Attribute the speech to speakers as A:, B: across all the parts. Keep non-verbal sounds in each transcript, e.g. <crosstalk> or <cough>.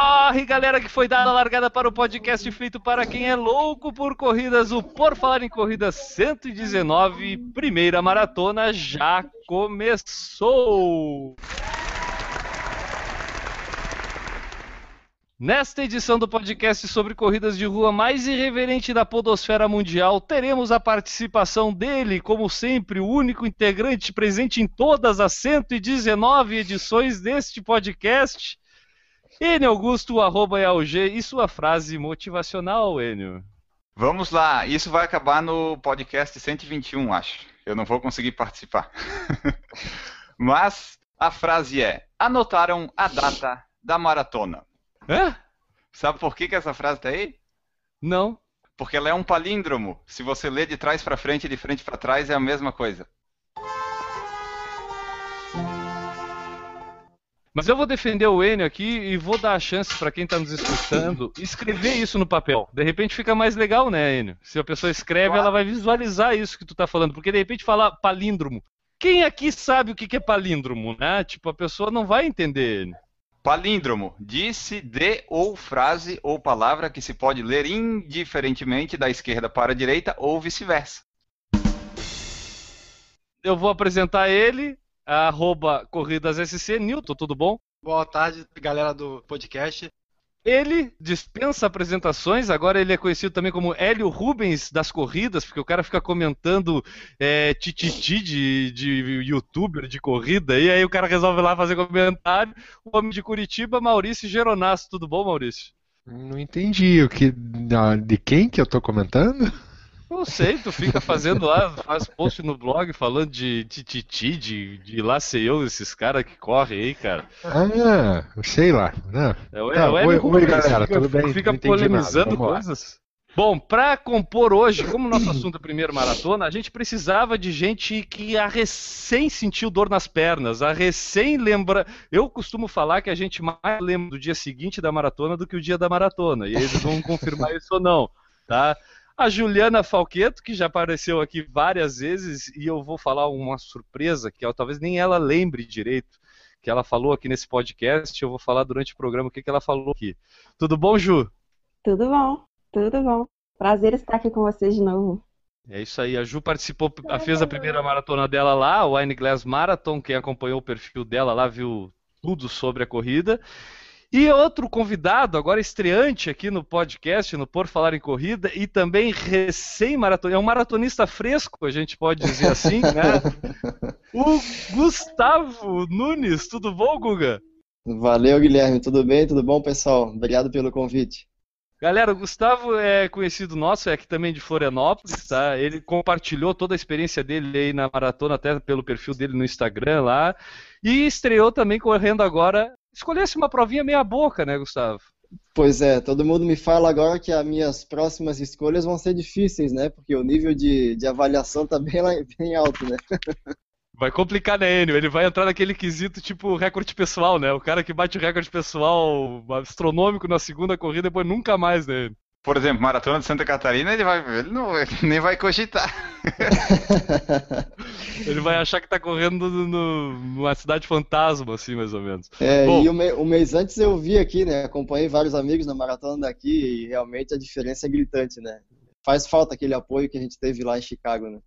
A: Corre, galera, que foi dada a largada para o podcast feito para quem é louco por corridas. O Por Falar em Corrida 119, primeira maratona já começou! Nesta edição do podcast sobre corridas de rua mais irreverente da podosfera mundial, teremos a participação dele, como sempre, o único integrante presente em todas as 119 edições deste podcast, Enio Augusto, arroba EAUG, e sua frase motivacional, Enio.
B: Vamos lá, isso vai acabar no podcast 121, acho. Eu não vou conseguir participar. <laughs> Mas a frase é: anotaram a data da maratona.
A: Hã?
B: Sabe por que, que essa frase tá aí?
A: Não.
B: Porque ela é um palíndromo. Se você ler de trás para frente e de frente para trás, é a mesma coisa.
A: Mas eu vou defender o Enio aqui e vou dar a chance para quem está nos escutando escrever isso no papel. De repente fica mais legal, né, Enio? Se a pessoa escreve,
B: Claro.
A: ela vai visualizar isso que tu tá falando. Porque de repente falar palíndromo. Quem aqui sabe o que que é palíndromo, né? Tipo, a pessoa não vai entender. Enio.
B: Palíndromo, disse de ou frase ou palavra que se pode ler indiferentemente da esquerda para a direita ou vice-versa.
A: Eu vou apresentar ele, arroba corridassc, Newton, tudo bom?
C: Boa tarde, galera do podcast.
A: Ele dispensa apresentações, agora ele é conhecido também como Hélio Rubens das corridas, porque o cara fica comentando é, tititi de, de youtuber de corrida, e aí o cara resolve lá fazer comentário. O homem de Curitiba, Maurício Geronasso. Tudo bom, Maurício?
D: Não entendi o que de quem que eu tô comentando?
A: Não sei, tu fica fazendo lá, faz post no blog falando de tititi, de, de lá sei eu, esses caras que correm aí, cara.
D: Ah, sei lá. Não.
A: É o,
D: Tá,
A: é o Hélio
D: oi- oi, galera,
A: fica,
D: tudo bem?
A: Fica
D: nada,
A: polemizando coisas. Bom, para compor hoje, como o nosso assunto é a primeira maratona, a gente precisava de gente que a recém sentiu dor nas pernas, a recém lembra. Eu costumo falar que a gente mais lembra do dia seguinte da maratona do que o dia da maratona, e eles vão confirmar isso ou não, tá? A Juliana Falqueto, que já apareceu aqui várias vezes, e eu vou falar uma surpresa que ela- talvez nem ela lembre direito que ela falou aqui nesse podcast. Eu vou falar durante o programa o que, que ela falou aqui. Tudo bom, Ju?
E: Tudo bom, tudo bom. Prazer estar aqui com vocês de novo.
A: É isso aí. A Ju participou, fez a primeira maratona dela lá, o Wine Glass Marathon. Quem acompanhou o perfil dela lá viu tudo sobre a corrida. E outro convidado, agora estreante aqui no podcast, no Por Falar em Corrida, e também recém-maratonista, é um maratonista fresco, a gente pode dizer assim, <laughs> né? O Gustavo Nunes, tudo bom, Guga?
F: Valeu, Guilherme. Tudo bem? Tudo bom, pessoal? Obrigado pelo convite.
A: Galera, o Gustavo é conhecido nosso, é aqui também de Florianópolis, tá? Ele compartilhou toda a experiência dele aí na maratona, até pelo perfil dele no Instagram lá. E estreou também correndo agora. Escolhesse uma provinha meia boca, né, Gustavo?
F: Pois é, todo mundo me fala agora que as minhas próximas escolhas vão ser difíceis, né? Porque o nível de, de avaliação tá bem, lá, bem alto, né?
A: Vai complicar, né, Enio? Ele vai entrar naquele quesito tipo recorde pessoal, né? O cara que bate o recorde pessoal astronômico na segunda corrida, depois nunca mais, né?
B: Por exemplo, Maratona de Santa Catarina, ele, vai, ele, não, ele nem vai cogitar. <laughs>
A: Ele vai achar que tá correndo no- no- numa cidade fantasma, assim, mais ou menos.
F: É,
A: Bom.
F: e um, me- um mês antes eu vi aqui, né? Acompanhei vários amigos na maratona daqui e realmente a diferença é gritante, né? Faz falta aquele apoio que a gente teve lá em Chicago, né?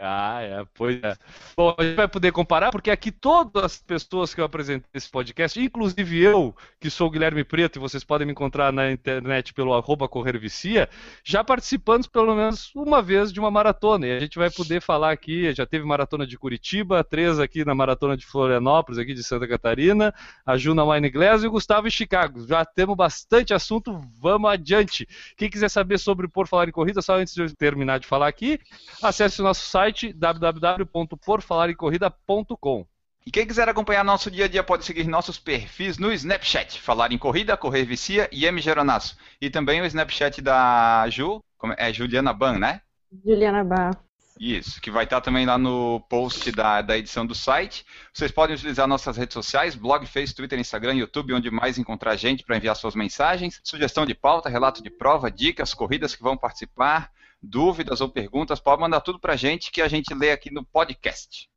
A: Ah, é, pois é. Bom, a gente vai poder comparar, porque aqui todas as pessoas que eu apresentei nesse podcast, inclusive eu, que sou o Guilherme Preto, e vocês podem me encontrar na internet pelo arroba Correr Vicia, já participando pelo menos uma vez de uma maratona. E a gente vai poder falar aqui, já teve maratona de Curitiba, três aqui na maratona de Florianópolis, aqui de Santa Catarina, a Ju na Wine Glass e o Gustavo em Chicago. Já temos bastante assunto, vamos adiante. Quem quiser saber sobre Por Falar em Corrida, só antes de eu terminar de falar aqui, acesse o nosso site www.porfalarincorrida.com.
B: E quem quiser acompanhar nosso dia a dia pode seguir nossos perfis no Snapchat, Falar em Corrida, Correr Vicia e M Geronasso. E também o Snapchat da Ju, é? É Juliana Ban, né?
E: Juliana Bar.
B: Isso, que vai estar também lá no post da, da edição do site. Vocês podem utilizar nossas redes sociais, blog, Facebook, Twitter, Instagram, YouTube, onde mais encontrar a gente para enviar suas mensagens, sugestão de pauta, relato de prova, dicas, corridas que vão participar, dúvidas ou perguntas, pode mandar tudo para a gente que a gente lê aqui no podcast.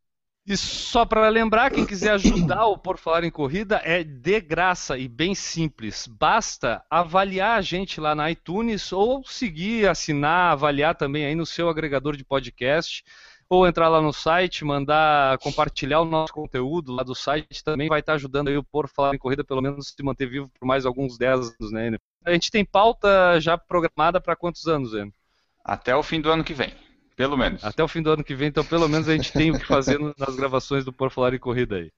A: E só para lembrar, quem quiser ajudar o Por Falar em Corrida é de graça e bem simples. Basta avaliar a gente lá na iTunes ou seguir, assinar, avaliar também aí no seu agregador de podcast. Ou entrar lá no site, mandar compartilhar o nosso conteúdo lá do site também vai estar ajudando aí o Por Falar em Corrida, pelo menos se manter vivo por mais alguns 10 anos, né? A gente tem pauta já programada para quantos anos, Enio?
B: Até o fim do ano que vem. Pelo menos.
A: Até o fim do ano que vem, então pelo menos a gente tem o que fazer nas gravações do Por Falar em Corrida aí.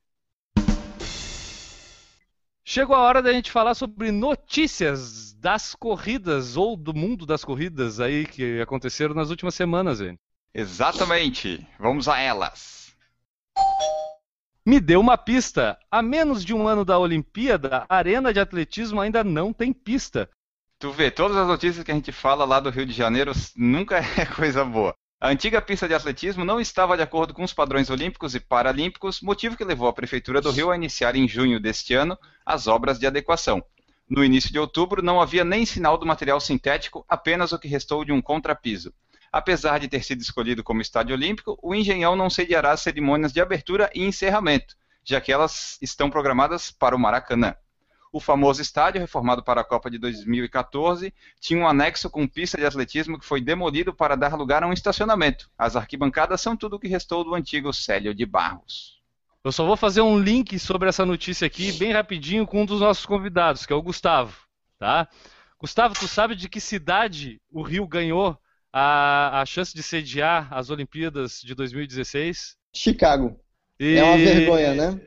A: Chegou a hora da gente falar sobre notícias das corridas ou do mundo das corridas aí que aconteceram nas últimas semanas, hein?
B: Exatamente. Vamos a elas.
A: Me deu uma pista. A menos de um ano da Olimpíada, a arena de atletismo ainda não tem pista.
B: Tu vê, todas as notícias que a gente fala lá do Rio de Janeiro nunca <laughs> é coisa boa. A antiga pista de atletismo não estava de acordo com os padrões olímpicos e paralímpicos, motivo que levou a Prefeitura do Rio a iniciar em junho deste ano as obras de adequação. No início de outubro, não havia nem sinal do material sintético, apenas o que restou de um contrapiso. Apesar de ter sido escolhido como estádio olímpico, o Engenhão não sediará as cerimônias de abertura e encerramento, já que elas estão programadas para o Maracanã. O famoso estádio, reformado para a Copa de 2014, tinha um anexo com pista de atletismo que foi demolido para dar lugar a um estacionamento. As arquibancadas são tudo o que restou do antigo Célio de Barros.
A: Eu só vou fazer um link sobre essa notícia aqui, bem rapidinho, com um dos nossos convidados, que é o Gustavo. Tá? Gustavo, tu sabe de que cidade o Rio ganhou a, a chance de sediar as Olimpíadas de 2016?
F: Chicago.
A: E...
F: É uma vergonha, né?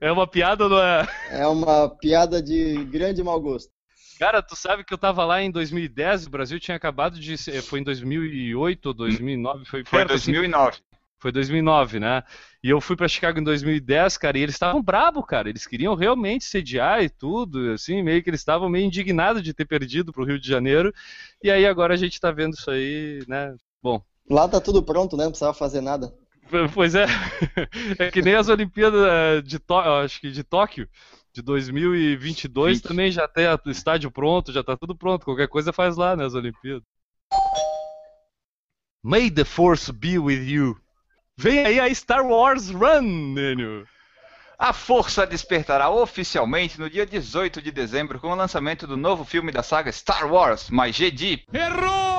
A: É uma piada ou não é?
F: É uma piada de grande mau gosto.
A: Cara, tu sabe que eu tava lá em 2010, o Brasil tinha acabado de. Foi em 2008 ou 2009? Foi,
B: foi 2009.
A: Assim, foi 2009, né? E eu fui para Chicago em 2010, cara, e eles estavam bravos, cara. Eles queriam realmente sediar e tudo, assim, meio que eles estavam meio indignados de ter perdido pro Rio de Janeiro. E aí agora a gente tá vendo isso aí, né? Bom.
F: Lá tá tudo pronto, né? Não precisava fazer nada.
A: Pois é. <laughs> É que nem as Olimpíadas eh, de, acho que de Tóquio de 2022 20. também já tem o estádio pronto, já tá tudo pronto. Qualquer coisa faz lá, né, as Olimpíadas. May the Force be with you. Vem aí a Star Wars Run, Nênio.
B: A Força despertará oficialmente no dia 18 de dezembro com o lançamento do novo filme da saga Star Wars, mais Jedi.
A: Errou!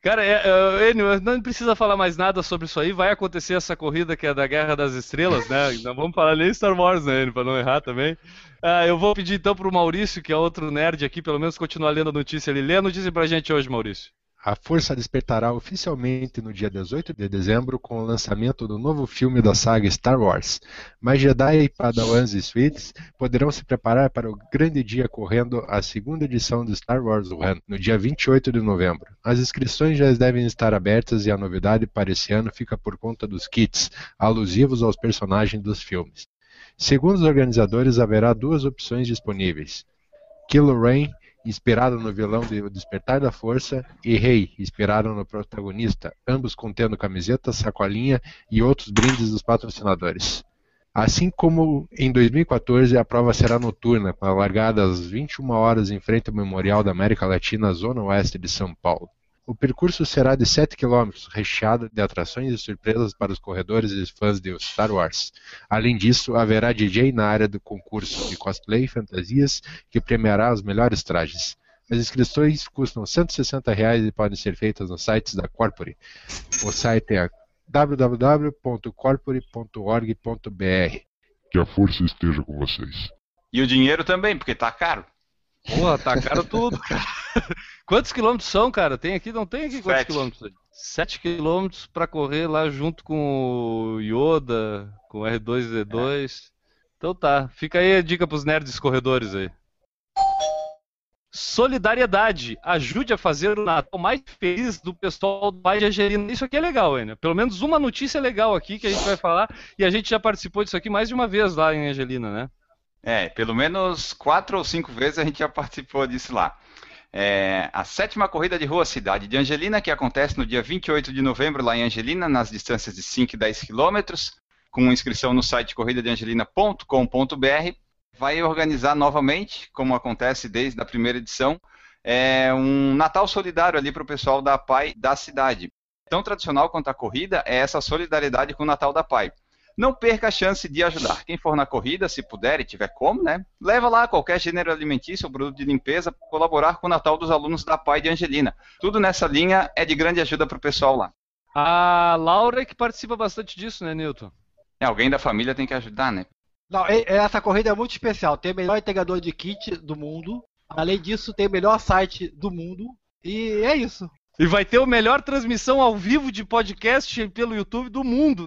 A: Cara, é, é, Enio, não precisa falar mais nada sobre isso aí. Vai acontecer essa corrida que é da Guerra das Estrelas, né? <laughs> Não vamos falar nem Star Wars, né, Enio, pra não errar também. Ah, eu vou pedir então pro Maurício, que é outro nerd aqui, pelo menos continuar lendo a notícia. Ele lê a notícia pra gente hoje, Maurício.
D: A força despertará oficialmente no dia 18 de dezembro com o lançamento do novo filme da saga Star Wars. Mas Jedi, Padawans e Suites poderão se preparar para o grande dia correndo a segunda edição do Star Wars Run, no dia 28 de novembro. As inscrições já devem estar abertas e a novidade para esse ano fica por conta dos kits, alusivos aos personagens dos filmes. Segundo os organizadores, haverá duas opções disponíveis. Kylo Ren inspirado no vilão de Despertar da Força, e Rei, inspirado no protagonista, ambos contendo camiseta, sacolinha e outros brindes dos patrocinadores. Assim como em 2014, a prova será noturna, com a largada às 21 horas em frente ao Memorial da América Latina, zona oeste de São Paulo. O percurso será de 7 km, recheado de atrações e surpresas para os corredores e fãs de Star Wars. Além disso, haverá DJ na área do concurso de cosplay e fantasias, que premiará os melhores trajes. As inscrições custam 160 reais e podem ser feitas nos sites da Corpore. O site é www.corpore.org.br.
G: Que a força esteja com vocês.
B: E o dinheiro também, porque tá caro.
A: Porra, caro tudo, cara. <laughs> Quantos quilômetros são, cara? Tem aqui? Não tem aqui quantos
B: Sete.
A: quilômetros? 7 quilômetros pra correr lá junto com o Yoda, com o R2D2. É. Então tá, fica aí a dica pros nerds corredores aí. Solidariedade. Ajude a fazer o Natal mais feliz do pessoal do Pai de Angelina. Isso aqui é legal, Ana. Pelo menos uma notícia legal aqui que a gente vai falar. E a gente já participou disso aqui mais de uma vez lá em Angelina, né?
B: É, pelo menos quatro ou cinco vezes a gente já participou disso lá. É a sétima corrida de rua Cidade de Angelina, que acontece no dia 28 de novembro lá em Angelina, nas distâncias de 5 e 10 quilômetros, com inscrição no site corridadeangelina.com.br. Vai organizar novamente, como acontece desde a primeira edição, é um Natal solidário ali para o pessoal da PAI da cidade. Tão tradicional quanto a corrida é essa solidariedade com o Natal da PAI. Não perca a chance de ajudar. Quem for na corrida, se puder e tiver como, né? Leva lá qualquer gênero alimentício ou produto de limpeza para colaborar com o Natal dos alunos da PAI de Angelina. Tudo nessa linha é de grande ajuda para o pessoal lá.
A: A Laura é que participa bastante disso, né, Newton?
B: É, alguém da família tem que ajudar, né?
C: Não, essa corrida é muito especial. Tem o melhor integrador de kit do mundo. Além disso, tem o melhor site do mundo. E é isso.
A: E vai ter a melhor transmissão ao vivo de podcast pelo YouTube do mundo.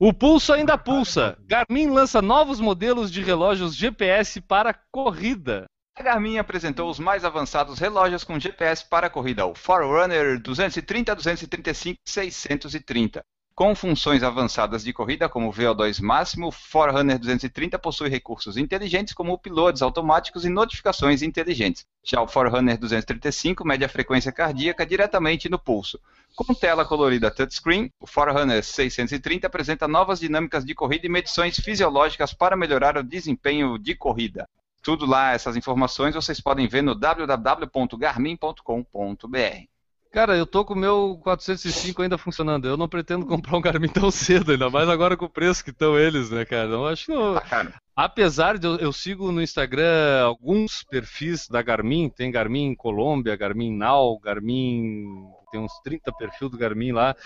A: O pulso ainda pulsa. Garmin lança novos modelos de relógios GPS para corrida.
B: A Garmin apresentou os mais avançados relógios com GPS para corrida, o Forerunner 230, 235 e 630. Com funções avançadas de corrida como o VO2 máximo, o Forerunner 230 possui recursos inteligentes como pilotos automáticos e notificações inteligentes. Já o Forerunner 235 mede a frequência cardíaca diretamente no pulso. Com tela colorida touchscreen, o Forerunner 630 apresenta novas dinâmicas de corrida e medições fisiológicas para melhorar o desempenho de corrida. Tudo lá, essas informações vocês podem ver no www.garmin.com.br.
A: Cara, eu tô com o meu 405 ainda funcionando. Eu não pretendo <laughs> comprar um Garmin tão cedo, ainda mais agora com o preço que estão eles, né, cara? Eu acho que não...
B: Ah,
A: Apesar de eu, eu, sigo no Instagram alguns perfis da Garmin, tem Garmin Colômbia, Garmin Now, Garmin. Tem uns 30 perfis do Garmin lá.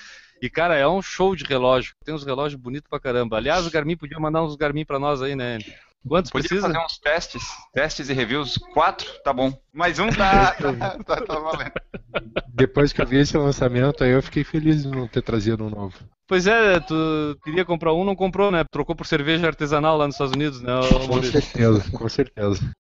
A: E, cara, é um show de relógio. Tem uns relógios bonitos pra caramba. Aliás, o Garmin podia mandar uns Garmin pra nós aí, né? Quantos
B: Podia
A: precisa?
B: fazer uns testes, testes e reviews. Quatro, tá bom. Mais um tá, tá, <laughs> tá, tá valendo.
D: Depois que eu vi esse lançamento, aí eu fiquei feliz de não ter trazido um novo.
A: Pois é, tu queria comprar um, não comprou, né? Trocou por cerveja artesanal lá nos Estados Unidos, né?
D: Com certeza, com certeza.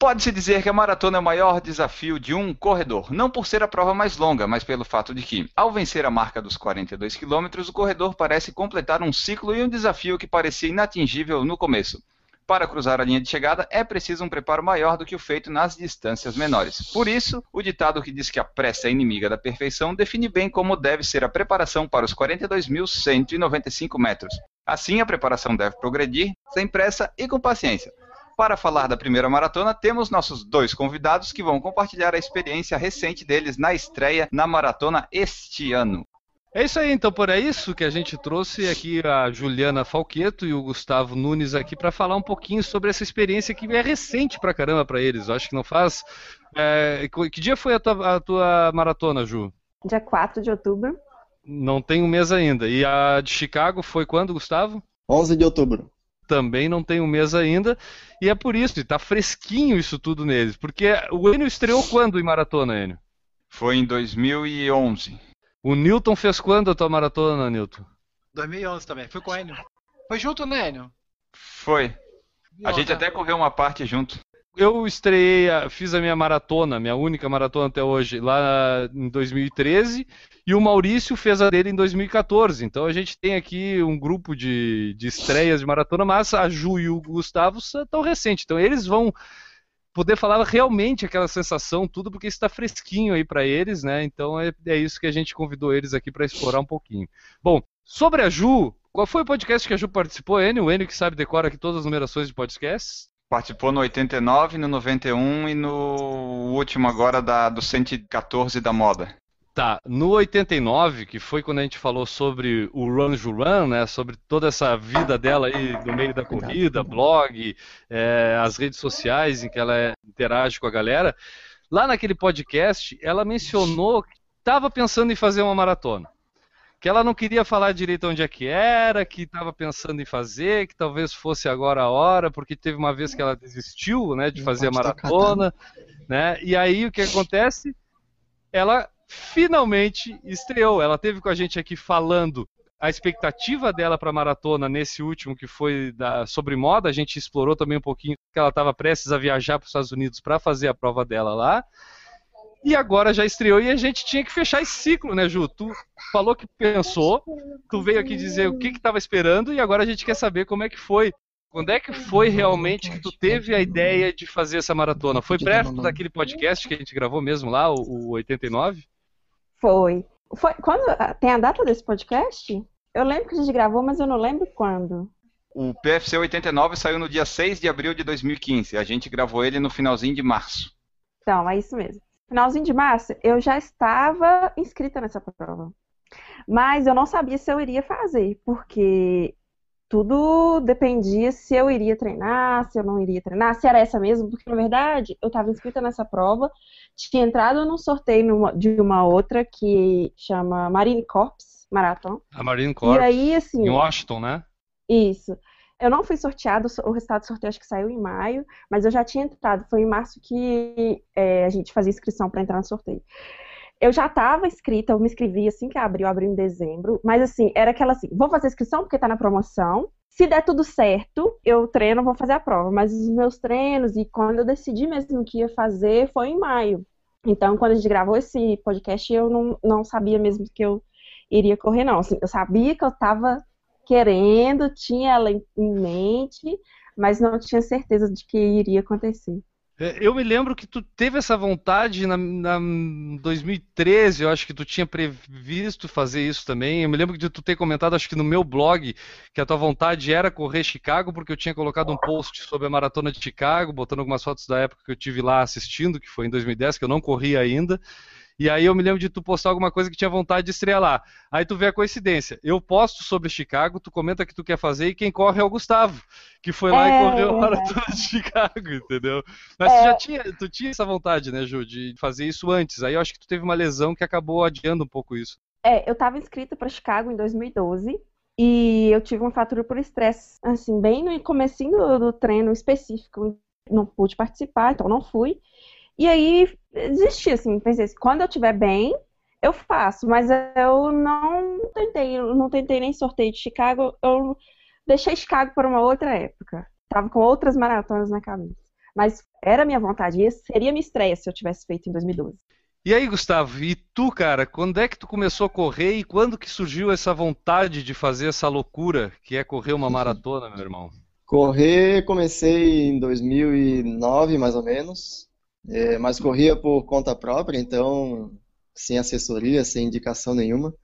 B: Pode-se dizer que a maratona é o maior desafio de um corredor, não por ser a prova mais longa, mas pelo fato de que, ao vencer a marca dos 42 km, o corredor parece completar um ciclo e um desafio que parecia inatingível no começo. Para cruzar a linha de chegada é preciso um preparo maior do que o feito nas distâncias menores. Por isso, o ditado que diz que a pressa é inimiga da perfeição define bem como deve ser a preparação para os 42.195 metros. Assim, a preparação deve progredir sem pressa e com paciência. Para falar da primeira maratona, temos nossos dois convidados que vão compartilhar a experiência recente deles na estreia na maratona este ano.
A: É isso aí, então por é isso que a gente trouxe aqui a Juliana Falqueto e o Gustavo Nunes aqui para falar um pouquinho sobre essa experiência que é recente pra caramba para eles. Eu acho que não faz. É... Que dia foi a tua, a tua maratona, Ju?
E: Dia 4 de outubro.
A: Não tem um mês ainda. E a de Chicago foi quando, Gustavo?
F: 11 de outubro
A: também não tem um mês ainda, e é por isso, está fresquinho isso tudo neles. Porque o Enio estreou quando em maratona, Enio?
B: Foi em 2011.
A: O Newton fez quando a tua maratona, Newton?
C: 2011 também, fui com o Enio. Foi junto, né, Enio?
B: Foi. A gente até correu uma parte junto.
A: Eu estreiei, fiz a minha maratona, minha única maratona até hoje, lá em 2013, e o Maurício fez a dele em 2014. Então a gente tem aqui um grupo de, de estreias de maratona, mas a Ju e o Gustavo são tão recentes. Então eles vão poder falar realmente aquela sensação, tudo, porque está fresquinho aí para eles, né? Então é, é isso que a gente convidou eles aqui para explorar um pouquinho. Bom, sobre a Ju, qual foi o podcast que a Ju participou, Enio? O Enio que sabe decora aqui todas as numerações de podcasts?
B: Participou no 89, no 91 e no último agora da, do 114 da moda.
A: Tá, no 89, que foi quando a gente falou sobre o Run Juran, né, sobre toda essa vida dela aí no meio da corrida, blog, é, as redes sociais em que ela interage com a galera, lá naquele podcast ela mencionou que estava pensando em fazer uma maratona que ela não queria falar direito onde é que era, que estava pensando em fazer, que talvez fosse agora a hora, porque teve uma vez que ela desistiu, né, de fazer a maratona, né? E aí o que acontece? Ela finalmente estreou. Ela teve com a gente aqui falando a expectativa dela para a maratona nesse último que foi da, sobre moda. A gente explorou também um pouquinho que ela estava prestes a viajar para os Estados Unidos para fazer a prova dela lá. E agora já estreou e a gente tinha que fechar esse ciclo, né, Ju? Tu falou que pensou, tu veio aqui dizer o que que tava esperando e agora a gente quer saber como é que foi. Quando é que foi realmente que tu teve a ideia de fazer essa maratona? Foi perto daquele podcast que a gente gravou mesmo lá, o, o 89?
E: Foi. Foi quando tem a data desse podcast? Eu lembro que a gente gravou, mas eu não lembro quando.
B: O PFC 89 saiu no dia 6 de abril de 2015. A gente gravou ele no finalzinho de março.
E: Então, é isso mesmo. Finalzinho de março, eu já estava inscrita nessa prova. Mas eu não sabia se eu iria fazer, porque tudo dependia se eu iria treinar, se eu não iria treinar, se era essa mesmo, porque na verdade eu estava inscrita nessa prova, tinha entrado num sorteio numa, de uma outra que chama Marine Corps Marathon.
A: A Marine Corps.
E: E aí, assim.
A: Em Washington, né?
E: Isso. Eu não fui sorteado, o resultado do sorteio acho que saiu em maio, mas eu já tinha entrado. Foi em março que é, a gente fazia inscrição para entrar no sorteio eu já estava inscrita, eu me inscrevi assim que abriu, abriu em dezembro, mas assim, era aquela assim, vou fazer inscrição porque está na promoção. Se der tudo certo, eu treino, vou fazer a prova. Mas os meus treinos e quando eu decidi mesmo que ia fazer foi em maio. Então, quando a gente gravou esse podcast, eu não, não sabia mesmo que eu iria correr, não. Assim, eu sabia que eu estava querendo, tinha ela em mente, mas não tinha certeza de que iria acontecer.
A: É, eu me lembro que tu teve essa vontade na, na 2013, eu acho que tu tinha previsto fazer isso também. Eu me lembro de tu ter comentado, acho que no meu blog, que a tua vontade era correr Chicago, porque eu tinha colocado um post sobre a maratona de Chicago, botando algumas fotos da época que eu tive lá assistindo, que foi em 2010, que eu não corri ainda. E aí eu me lembro de tu postar alguma coisa que tinha vontade de estrear lá. Aí tu vê a coincidência. Eu posto sobre Chicago, tu comenta que tu quer fazer e quem corre é o Gustavo, que foi lá é, e correu a maratona de Chicago, entendeu? Mas é. tu já tinha, tu tinha essa vontade, né, Ju, de fazer isso antes. Aí eu acho que tu teve uma lesão que acabou adiando um pouco isso.
E: É, eu estava inscrita para Chicago em 2012 e eu tive uma fratura por estresse, assim, bem no comecinho do, do treino específico. Não pude participar, então não fui. E aí desisti, assim, pensei assim, quando eu estiver bem, eu faço, mas eu não tentei, eu não tentei nem sorteio de Chicago, eu deixei Chicago para uma outra época. Tava com outras maratonas na cabeça. Mas era minha vontade, e seria minha estreia se eu tivesse feito em 2012.
A: E aí, Gustavo, e tu, cara, quando é que tu começou a correr e quando que surgiu essa vontade de fazer essa loucura que é correr uma maratona, meu irmão?
F: Correr, comecei em 2009, mais ou menos. É, mas corria por conta própria, então sem assessoria, sem indicação nenhuma.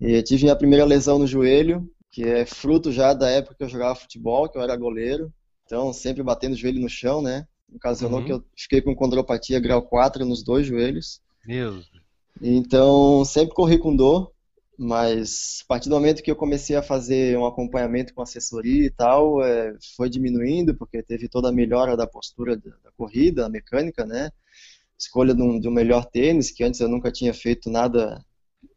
F: E tive minha primeira lesão no joelho, que é fruto já da época que eu jogava futebol, que eu era goleiro. Então, sempre batendo o joelho no chão, né? Ocasionou uhum. que eu fiquei com condropatia grau 4 nos dois joelhos.
A: Meu.
F: Então, sempre corri com dor. Mas a partir do momento que eu comecei a fazer um acompanhamento com assessoria e tal, é, foi diminuindo, porque teve toda a melhora da postura da, da corrida, da mecânica, né? Escolha de um, de um, melhor tênis, que antes eu nunca tinha feito nada,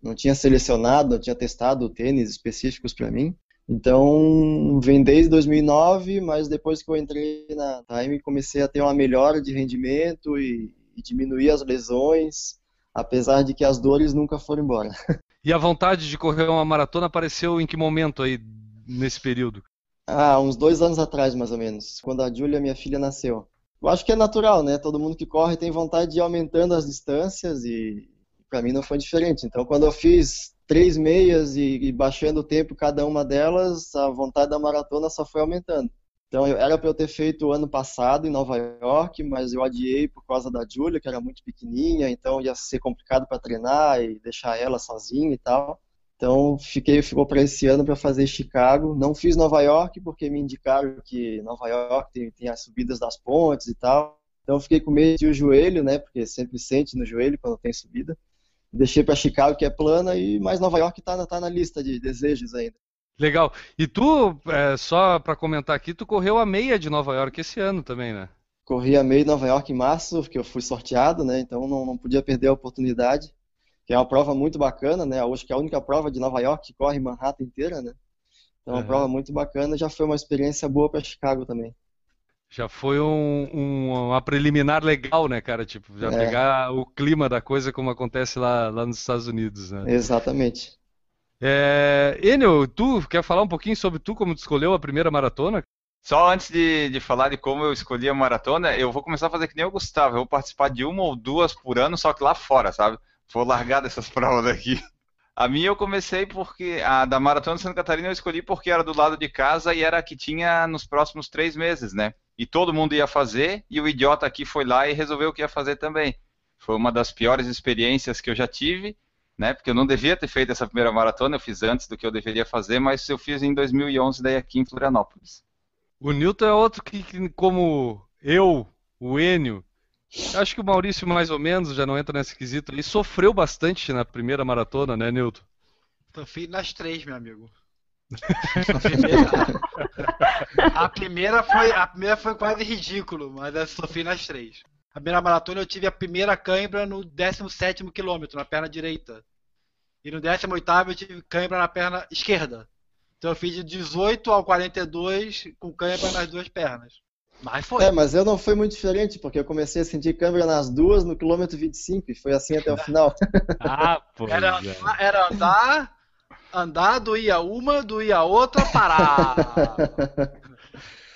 F: não tinha selecionado, não tinha testado tênis específicos para mim. Então, vem desde 2009, mas depois que eu entrei na Time, comecei a ter uma melhora de rendimento e, e diminuir as lesões, apesar de que as dores nunca foram embora. <laughs>
A: E a vontade de correr uma maratona apareceu em que momento aí nesse período?
F: Ah, uns dois anos atrás, mais ou menos, quando a Júlia, minha filha, nasceu. Eu acho que é natural, né? Todo mundo que corre tem vontade de ir aumentando as distâncias e para mim não foi diferente. Então, quando eu fiz três meias e, e baixando o tempo cada uma delas, a vontade da maratona só foi aumentando. Então, eu, era para eu ter feito ano passado em Nova York, mas eu adiei por causa da Julia, que era muito pequenininha, então ia ser complicado para treinar e deixar ela sozinha e tal. Então, fiquei ficou para esse ano para fazer Chicago. Não fiz Nova York porque me indicaram que Nova York tem, tem as subidas das pontes e tal. Então, fiquei com medo de o joelho, né? Porque sempre sente no joelho quando tem subida. Deixei para Chicago, que é plana, e mais Nova York está tá na lista de desejos ainda.
A: Legal. E tu, é, só para comentar aqui, tu correu a meia de Nova York esse ano também, né?
F: Corri a meia de Nova York em março, porque eu fui sorteado, né? Então não, não podia perder a oportunidade. Que é uma prova muito bacana, né? Acho que é a única prova de Nova York que corre Manhattan inteira, né? Então é uma uhum. prova muito bacana. Já foi uma experiência boa para Chicago também.
A: Já foi um, um, uma preliminar legal, né, cara? Tipo, já é. pegar o clima da coisa como acontece lá, lá nos Estados Unidos, né?
F: Exatamente.
A: É, Enio, tu quer falar um pouquinho sobre tu, como tu escolheu a primeira maratona?
B: Só antes de, de falar de como eu escolhi a maratona, eu vou começar a fazer que nem o Gustavo. Eu vou participar de uma ou duas por ano, só que lá fora, sabe? Vou largar dessas <laughs> provas daqui. A minha eu comecei porque. A da Maratona de Santa Catarina eu escolhi porque era do lado de casa e era a que tinha nos próximos três meses, né? E todo mundo ia fazer, e o idiota aqui foi lá e resolveu que ia fazer também. Foi uma das piores experiências que eu já tive, né? Porque eu não devia ter feito essa primeira maratona, eu fiz antes do que eu deveria fazer, mas eu fiz em 2011 daí aqui em Florianópolis.
A: O Newton é outro que, que, como eu, o Enio, acho que o Maurício mais ou menos já não entra nesse quesito aí, sofreu bastante na primeira maratona, né, Newton?
C: Sofri nas três, meu amigo. <laughs> A primeira, a primeira foi, a primeira foi quase ridículo, mas eu sofri nas três. A primeira maratona eu tive a primeira cãibra no 17 quilômetro, na perna direita. E no 18 eu tive cãibra na perna esquerda. Então eu fiz de 18 ao 42 com cãibra nas duas pernas. Mas foi.
F: É, mas eu não fui muito diferente, porque eu comecei a sentir câimbra nas duas no quilômetro 25 e foi assim até o final. <laughs>
A: Ah, pô.
C: Era, era andar, andar, doía uma, doía outra, parar. <laughs>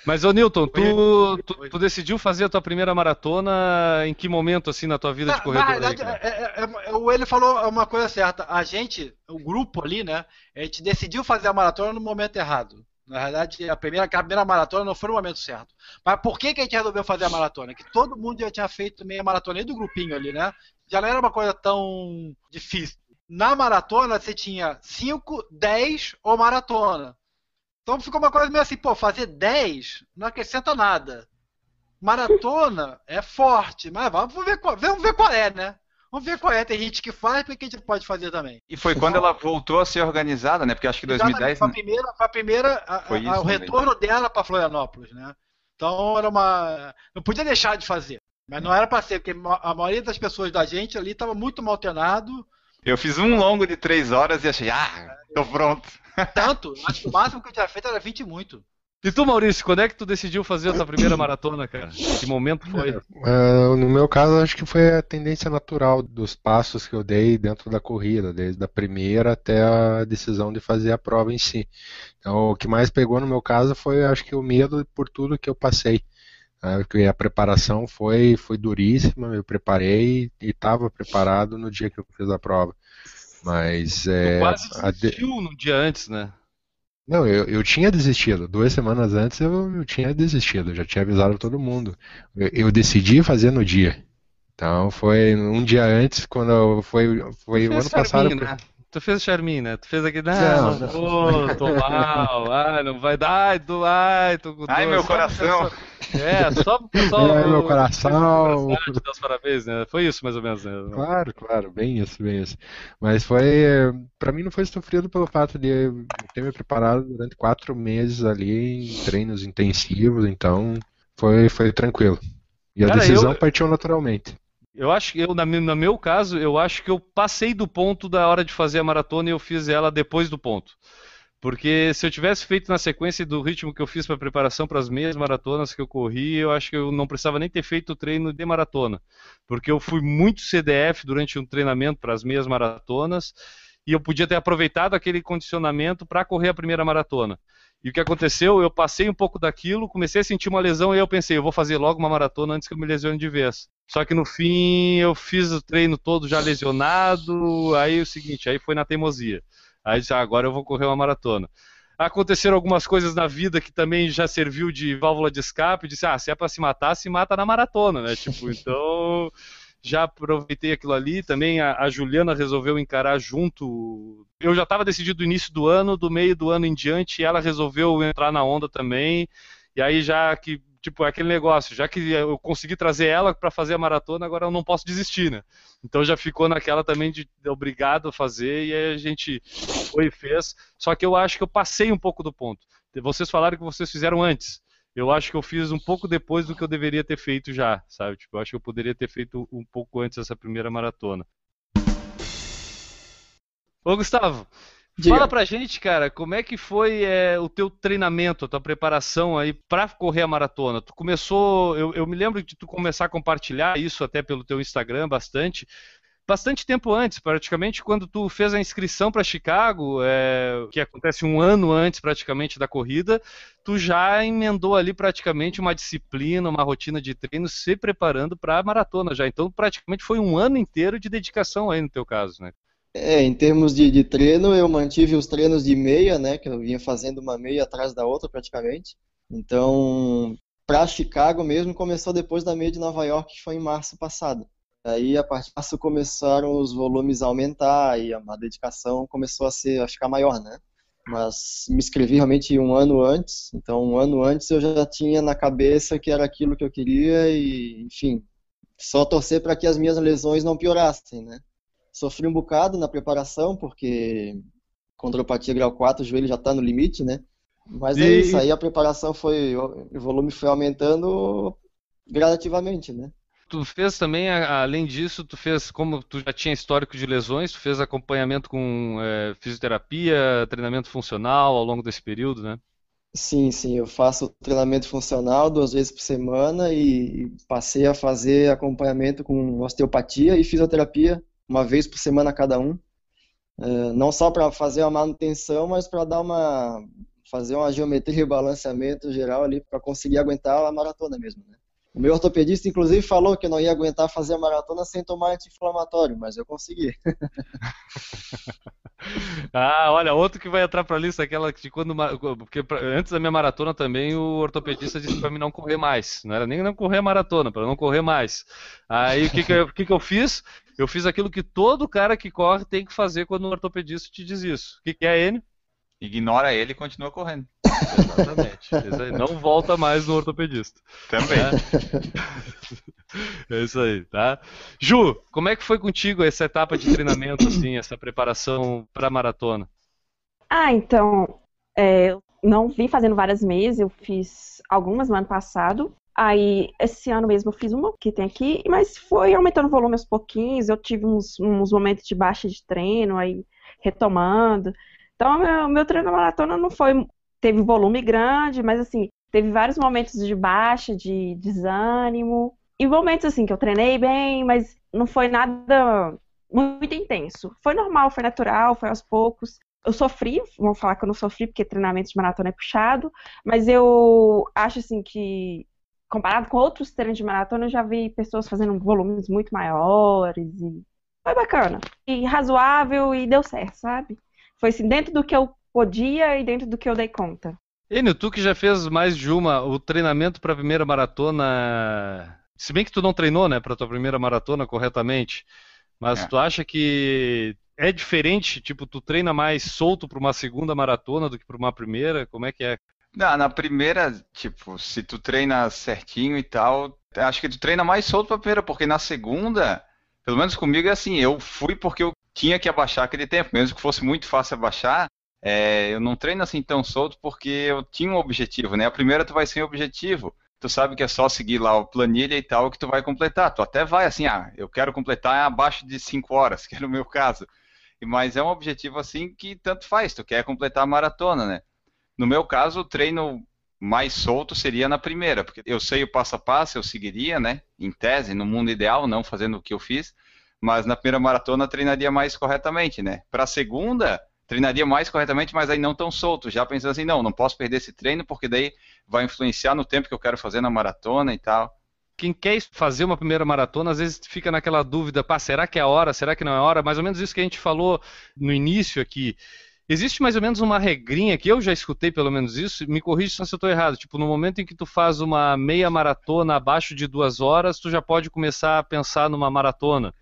A: Mas, ô Newton, tu, tu, tu, decidiu fazer a tua primeira maratona em que momento, assim, na tua vida
C: na,
A: de corredor?
C: Na verdade, é, é, é, o ele falou uma coisa certa. A gente, o grupo ali, né, a gente decidiu fazer a maratona no momento errado. Na verdade, a primeira, a primeira maratona não foi no momento certo. Mas por que, que a gente resolveu fazer a maratona? Que todo mundo já tinha feito meia maratona, nem do grupinho ali, né? Já não era uma coisa tão difícil. Na maratona, você tinha 5, 10 ou maratona. Então ficou uma coisa meio assim, pô, fazer 10 não acrescenta nada. Maratona é forte, mas vamos ver, vamos ver qual é, né? Vamos ver qual é. Tem gente que faz, porque a gente pode fazer também.
B: E foi quando ela voltou a ser organizada, né? Porque acho que 2010.
C: Foi a primeira, foi a primeira a, foi a, o retorno dela para Florianópolis, né? Então era uma. Não podia deixar de fazer. Mas não era para ser, porque a maioria das pessoas da gente ali estava muito mal treinado.
B: Eu fiz um longo de 3 horas e achei, ah, tô pronto.
C: Tanto, acho que o máximo que eu tinha feito era 20 e muito.
A: E tu, Maurício, quando é que tu decidiu fazer a tua primeira maratona, cara? Que momento foi?
D: Uh, no meu caso, acho que foi a tendência natural dos passos que eu dei dentro da corrida, desde a primeira até a decisão de fazer a prova em si. Então, o que mais pegou no meu caso foi, acho que o medo por tudo que eu passei. Né? a preparação foi, foi duríssima, eu preparei e estava preparado no dia que eu fiz a prova. Mas é.
A: Tu quase desistiu a... no dia antes, né?
D: Não, eu, eu tinha desistido. Duas semanas antes eu, eu tinha desistido, eu já tinha avisado todo mundo. Eu, eu, decidi fazer no dia. Então foi um dia antes, quando foi, foi o ano passado.
A: Né? Tu fez o charminho, né? Tu fez aqui, não, não, vou, tô mal, ai, não vai dar, ai, do, ai, tô com
B: Ai, meu coração.
A: É, só pro pessoal.
D: Ai, meu coração.
A: Dar os parabéns, né? Foi isso mais ou menos, né?
D: Claro, claro, bem isso, bem isso. Mas foi, pra mim não foi sofrido pelo fato de ter me preparado durante quatro meses ali em treinos intensivos, então foi, foi tranquilo. E a Cara, decisão eu... partiu naturalmente.
A: Eu acho que eu, na, no meu caso, eu acho que eu passei do ponto da hora de fazer a maratona e eu fiz ela depois do ponto. Porque se eu tivesse feito na sequência do ritmo que eu fiz para preparação para as meias maratonas que eu corri, eu acho que eu não precisava nem ter feito o treino de maratona. Porque eu fui muito CDF durante um treinamento para as meias maratonas e eu podia ter aproveitado aquele condicionamento para correr a primeira maratona. E o que aconteceu? Eu passei um pouco daquilo, comecei a sentir uma lesão e eu pensei, eu vou fazer logo uma maratona antes que eu me lesione de vez. Só que no fim eu fiz o treino todo já lesionado, aí o seguinte, aí foi na teimosia. Aí disse, ah, agora eu vou correr uma maratona. Aconteceram algumas coisas na vida que também já serviu de válvula de escape, disse, ah, se é para se matar, se mata na maratona, né? <laughs> Tipo, então já aproveitei aquilo ali. Também a, a Juliana resolveu encarar junto. Eu já estava decidido do início do ano, do meio do ano em diante, e ela resolveu entrar na onda também. E aí já que tipo, é aquele negócio, já que eu consegui trazer ela para fazer a maratona, agora eu não posso desistir, né? Então já ficou naquela também de, de obrigado a fazer e aí a gente foi e fez. Só que eu acho que eu passei um pouco do ponto. Vocês falaram que vocês fizeram antes eu acho que eu fiz um pouco depois do que eu deveria ter feito já, sabe? Tipo, eu acho que eu poderia ter feito um pouco antes dessa primeira maratona. Ô, Gustavo, Diga. fala pra gente, cara, como é que foi é, o teu treinamento, a tua preparação aí para correr a maratona? Tu começou, eu, eu me lembro de tu começar a compartilhar isso até pelo teu Instagram bastante, bastante tempo antes, praticamente quando tu fez a inscrição para Chicago, é, que acontece um ano antes praticamente da corrida, tu já emendou ali praticamente uma disciplina, uma rotina de treino, se preparando para a maratona já. Então praticamente foi um ano inteiro de dedicação aí no teu caso, né?
F: É, em termos de, de treino, eu mantive os treinos de meia, né, que eu vinha fazendo uma meia atrás da outra praticamente. Então, para Chicago mesmo começou depois da meia de Nova York, que foi em março passado. Aí a partir de março começaram os volumes a aumentar e a, dedicação começou a ser a ficar maior, né? Mas me inscrevi realmente um ano antes, então um ano antes eu já tinha na cabeça que era aquilo que eu queria e, enfim, só torcer para que as minhas lesões não piorassem, né? Sofri um bocado na preparação, porque condropatia grau 4, o joelho já está no limite, né? Mas é
A: E-
F: isso, aí a preparação foi, o volume foi aumentando gradativamente, né?
A: Tu fez também, além disso, tu fez, como tu já tinha histórico de lesões, tu fez acompanhamento com é, fisioterapia, treinamento funcional ao longo desse período, né?
F: Sim, sim, eu faço treinamento funcional duas vezes por semana e passei a fazer acompanhamento com osteopatia e fisioterapia uma vez por semana cada um. Eh, não só para fazer a manutenção, mas para dar uma fazer uma geometria e balanceamento geral ali para conseguir aguentar a maratona mesmo, né? O meu ortopedista inclusive falou que eu não ia aguentar fazer a maratona sem tomar anti-inflamatório, mas eu consegui. <laughs>
A: Ah, olha, outro que vai entrar pra lista, aquela de quando. Porque antes da minha maratona também o ortopedista disse pra mim não correr mais. Não era nem não correr a maratona, pra não correr mais. Aí o que que eu, que que eu fiz? Eu fiz aquilo que todo cara que corre tem que fazer quando o ortopedista te diz isso. O que que é, Enio?
B: Ignora ele e continua correndo.
A: Exatamente. Não volta mais no ortopedista.
B: Também.
A: É isso aí, tá? Ju, como é que foi contigo essa etapa de treinamento, assim, essa preparação pra maratona?
E: Ah, então, é, eu não vim fazendo várias meses, eu fiz algumas no ano passado. Aí, esse ano mesmo eu fiz uma que tem aqui, mas foi aumentando o volume aos pouquinhos. Eu tive uns, uns momentos de baixa de treino, aí retomando. Então, meu, meu treino na maratona não foi. Teve volume grande, mas assim, teve vários momentos de baixa, de desânimo. E momentos assim que eu treinei bem, mas não foi nada muito intenso. Foi normal, foi natural, foi aos poucos. Eu sofri, vamos falar que eu não sofri porque treinamento de maratona é puxado, mas eu acho assim que comparado com outros treinos de maratona, eu já vi pessoas fazendo volumes muito maiores e foi bacana. E razoável e deu certo, sabe? Foi assim, dentro do que eu podia e dentro do que eu dei conta.
A: Enio, tu que já fez mais de uma, o treinamento para a primeira maratona, se bem que tu não treinou, né, para tua primeira maratona corretamente, mas
B: É.
A: tu acha que é diferente, tipo, tu treina mais solto para uma segunda maratona do que para uma primeira? Como é que é?
B: Na, na primeira, tipo, se tu treina certinho e tal, acho que tu treina mais solto pra primeira, porque na segunda, pelo menos comigo é assim, eu fui porque eu tinha que abaixar aquele tempo, mesmo que fosse muito fácil abaixar, é, eu não treino assim tão solto porque eu tinha um objetivo, né? A primeira tu vai sem objetivo. Tu sabe que é só seguir lá a planilha e tal que tu vai completar. Tu até vai assim, ah, eu quero completar abaixo de 5 horas, <laughs> que era o meu caso. Mas é um objetivo assim que tanto faz, tu quer completar a maratona, né? No meu caso, o treino mais solto seria na primeira, porque eu sei o passo a passo, eu seguiria, né? Em tese, no mundo ideal, não fazendo o que eu fiz, mas na primeira maratona treinaria mais corretamente, né? Para a segunda, treinaria mais corretamente, mas aí não tão solto, já pensando assim, não, não posso perder esse treino, porque daí vai influenciar no tempo que eu quero fazer na maratona e tal.
A: Quem quer fazer uma primeira maratona, às vezes fica naquela dúvida, pá, será que é a hora, será que não é a hora? Mais ou menos isso que a gente falou no início aqui. Existe mais ou menos uma regrinha que eu já escutei pelo menos isso, me corrija se eu estou errado. Tipo, no momento em que tu faz uma meia maratona abaixo de duas horas, tu já pode começar a pensar numa maratona.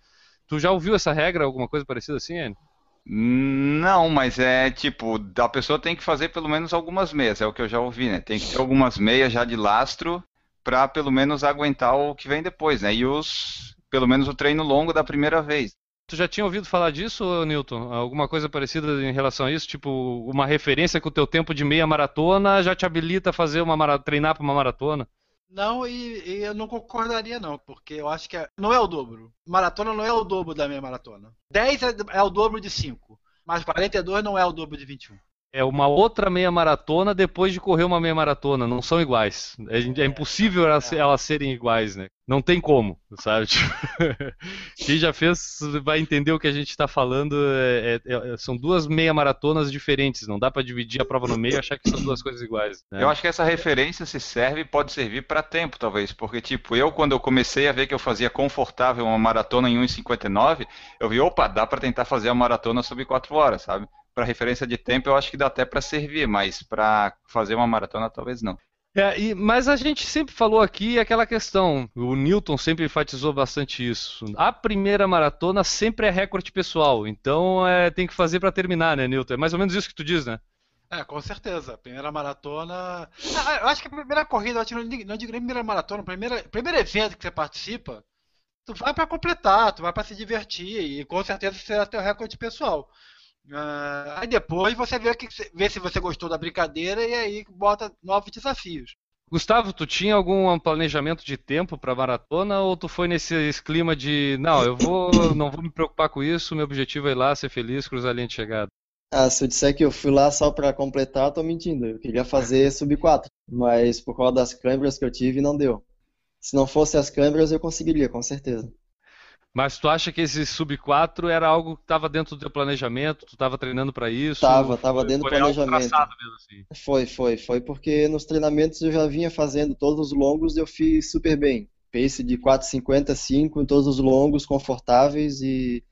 A: Tu já ouviu essa regra, alguma coisa parecida assim, Anne?
B: Não, mas é tipo, a pessoa tem que fazer pelo menos algumas meias, é o que eu já ouvi, né? Tem que ter algumas meias já de lastro para pelo menos aguentar o que vem depois, né? E os, pelo menos o treino longo da primeira vez.
A: Tu já tinha ouvido falar disso, Newton? Alguma coisa parecida em relação a isso? Tipo, uma referência que o teu tempo de meia maratona já te habilita a fazer uma mara... treinar para uma maratona?
C: Não, e, e eu não concordaria não, porque eu acho que é- não é o dobro. Maratona não é o dobro da minha maratona. 10 é, é o dobro de 5, mas 42 não é o dobro de 21.
A: É uma outra meia maratona depois de correr uma meia maratona. Não são iguais. É, é impossível elas, elas, serem iguais, né? Não tem como, sabe? <laughs> Quem já fez vai entender o que a gente está falando. É, é, é, são duas meia maratonas diferentes. Não dá para dividir a prova no meio e achar que são duas coisas iguais.
B: Né? Eu acho que essa referência se serve pode servir para tempo, talvez. Porque, tipo, eu, quando eu comecei a ver que eu fazia confortável uma maratona em 1,59, eu vi, opa, dá para tentar fazer a maratona sob 4 horas, sabe? Para referência de tempo, eu acho que dá até para servir, mas para fazer uma maratona, talvez não.
A: É, e, mas a gente sempre falou aqui aquela questão, o Newton sempre enfatizou bastante isso. A primeira maratona sempre é recorde pessoal, então é, tem que fazer para terminar, né, Newton? É mais ou menos isso que tu diz, né?
C: É, com certeza. Primeira maratona. Ah, eu acho que a primeira corrida, eu não digo, não digo nem primeira maratona, primeira, primeiro evento que você participa, tu vai para completar, tu vai para se divertir e com certeza será teu recorde pessoal. Uh, aí depois você vê, que, vê se você gostou da brincadeira e aí bota novos desafios.
A: Gustavo, tu tinha algum planejamento de tempo para maratona ou tu foi nesse clima de não, eu vou, não vou me preocupar com isso, meu objetivo é ir lá ser feliz, cruzar a linha de chegada?
F: Ah, se eu disser que eu fui lá só para completar, eu tô mentindo. Eu queria fazer sub 4, mas por causa das câimbras que eu tive, não deu. Se não fosse as câimbras, eu conseguiria, com certeza.
A: Mas tu acha que esse sub 4 era algo que estava dentro do teu planejamento? Tu estava treinando para isso?
F: Tava, tava dentro do planejamento. Assim. Foi, foi, foi porque nos treinamentos eu já vinha fazendo todos os longos e eu fiz super bem. Pace de 4,55 em todos os longos, confortáveis e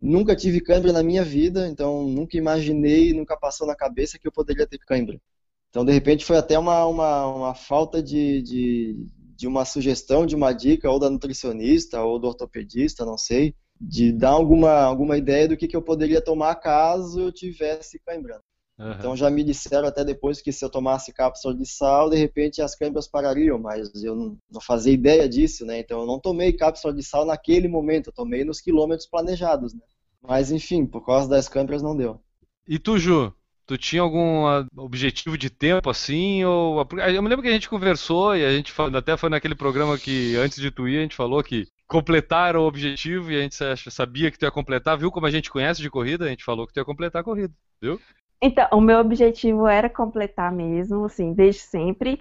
F: nunca tive câimbra na minha vida, então nunca imaginei, nunca passou na cabeça que eu poderia ter câimbra. Então, de repente, foi até uma, uma, uma falta de, de, de uma sugestão, de uma dica, ou da nutricionista, ou do ortopedista, não sei, de dar alguma, alguma ideia do que, que eu poderia tomar caso eu tivesse cãibra. Uhum. Então já me disseram até depois que se eu tomasse cápsula de sal, de repente as câimbras parariam, mas eu não, não fazia ideia disso, né? Então eu não tomei cápsula de sal naquele momento, eu tomei nos quilômetros planejados, né? Mas enfim, por causa das câimbras não deu.
A: E tu, Ju? Tu tinha algum ah, objetivo de tempo assim? Ou... Eu me lembro que a gente conversou e a gente até foi naquele programa que antes de tu ir a gente falou que completar o objetivo e a gente sabia que tu ia completar. Viu como a gente conhece de corrida? A gente falou que tu ia completar a corrida, viu?
E: Então, o meu objetivo era completar mesmo, assim, desde sempre.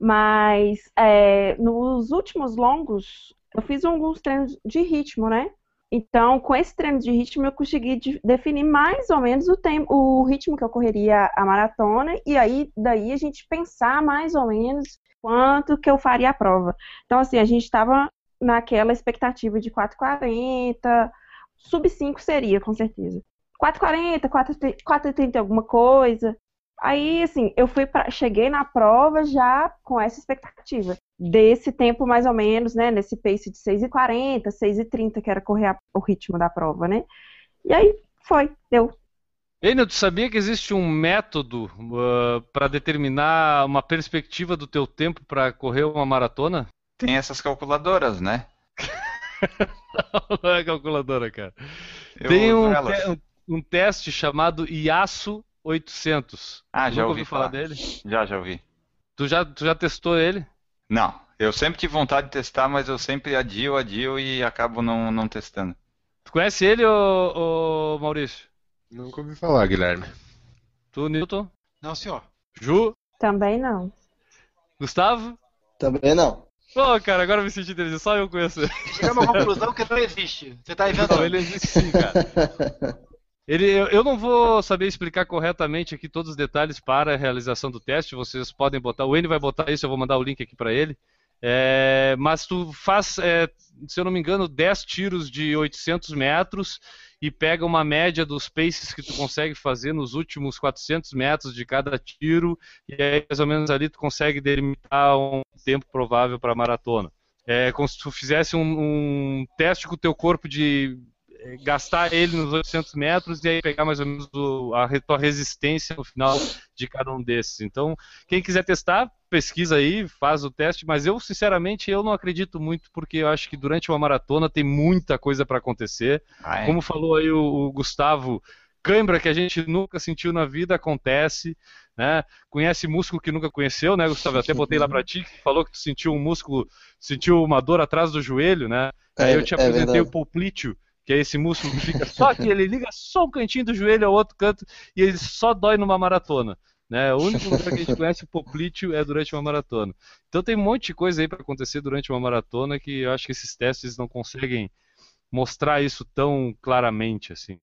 E: Mas é, nos últimos longos, eu fiz alguns treinos de ritmo, né? Então, com esse treino de ritmo, eu consegui de, definir mais ou menos o tempo, o ritmo que eu correria a maratona, e aí daí a gente pensar mais ou menos quanto que eu faria a prova. Então, assim, a gente estava naquela expectativa de 4,40, sub 5 seria, com certeza. 4,40, 4,30 alguma coisa. Aí, assim, eu fui pra, cheguei na prova já com essa expectativa desse tempo mais ou menos, né, nesse pace de 6h40, 6h30, que era correr a, o ritmo da prova, né? E aí foi, deu.
A: Enio, tu sabia que existe um método uh, para determinar uma perspectiva do teu tempo para correr uma maratona?
B: Tem essas calculadoras, né? <laughs>
A: Não é calculadora, cara. Eu Tem um, te um, um, teste chamado IASO 800.
B: Ah, já ouvi falar. falar dele? Já, já ouvi.
A: Tu já, tu já testou ele?
B: Não, eu sempre tive vontade de testar, mas eu sempre adio, adio e acabo não, não testando.
A: Tu conhece ele, ô, ô Maurício?
D: Nunca ouvi falar, Guilherme.
A: Tu, Newton?
C: Não, senhor.
A: Ju?
E: Também não.
A: Gustavo?
F: Também não.
A: Pô, cara, agora eu me senti inteligente, só eu conheço.
C: Chegamos à conclusão que não existe. Você tá inventando.
A: Não, ele existe sim, cara. <laughs> Ele, eu, não vou saber explicar corretamente aqui todos os detalhes para a realização do teste. Vocês podem botar. O N vai botar isso, eu vou mandar o link aqui para ele. É, mas tu faz, é, se eu não me engano, 10 tiros de 800 metros e pega uma média dos paces que tu consegue fazer nos últimos 400 metros de cada tiro e aí mais ou menos ali tu consegue delimitar um tempo provável para maratona. É como se tu fizesse um, um teste com o teu corpo de gastar ele nos 800 metros e aí pegar mais ou menos o, a tua resistência no final de cada um desses. Então, quem quiser testar, pesquisa aí, faz o teste, mas eu, sinceramente, eu não acredito muito, porque eu acho que durante uma maratona tem muita coisa para acontecer. Ah, é? Como falou aí o, o Gustavo, cãibra que a gente nunca sentiu na vida acontece, né? Conhece músculo que nunca conheceu, né, Gustavo? Eu até botei lá para ti, que falou que tu sentiu um músculo, sentiu uma dor atrás do joelho, né? É, aí eu te é apresentei é o poplíteo, que é esse músculo que fica só aqui, ele liga só um cantinho do joelho ao outro canto e ele só dói numa maratona. Né? O único lugar que a gente conhece o poplíteo é durante uma maratona. Então tem um monte de coisa aí para acontecer durante uma maratona que eu acho que esses testes não conseguem mostrar isso tão claramente assim.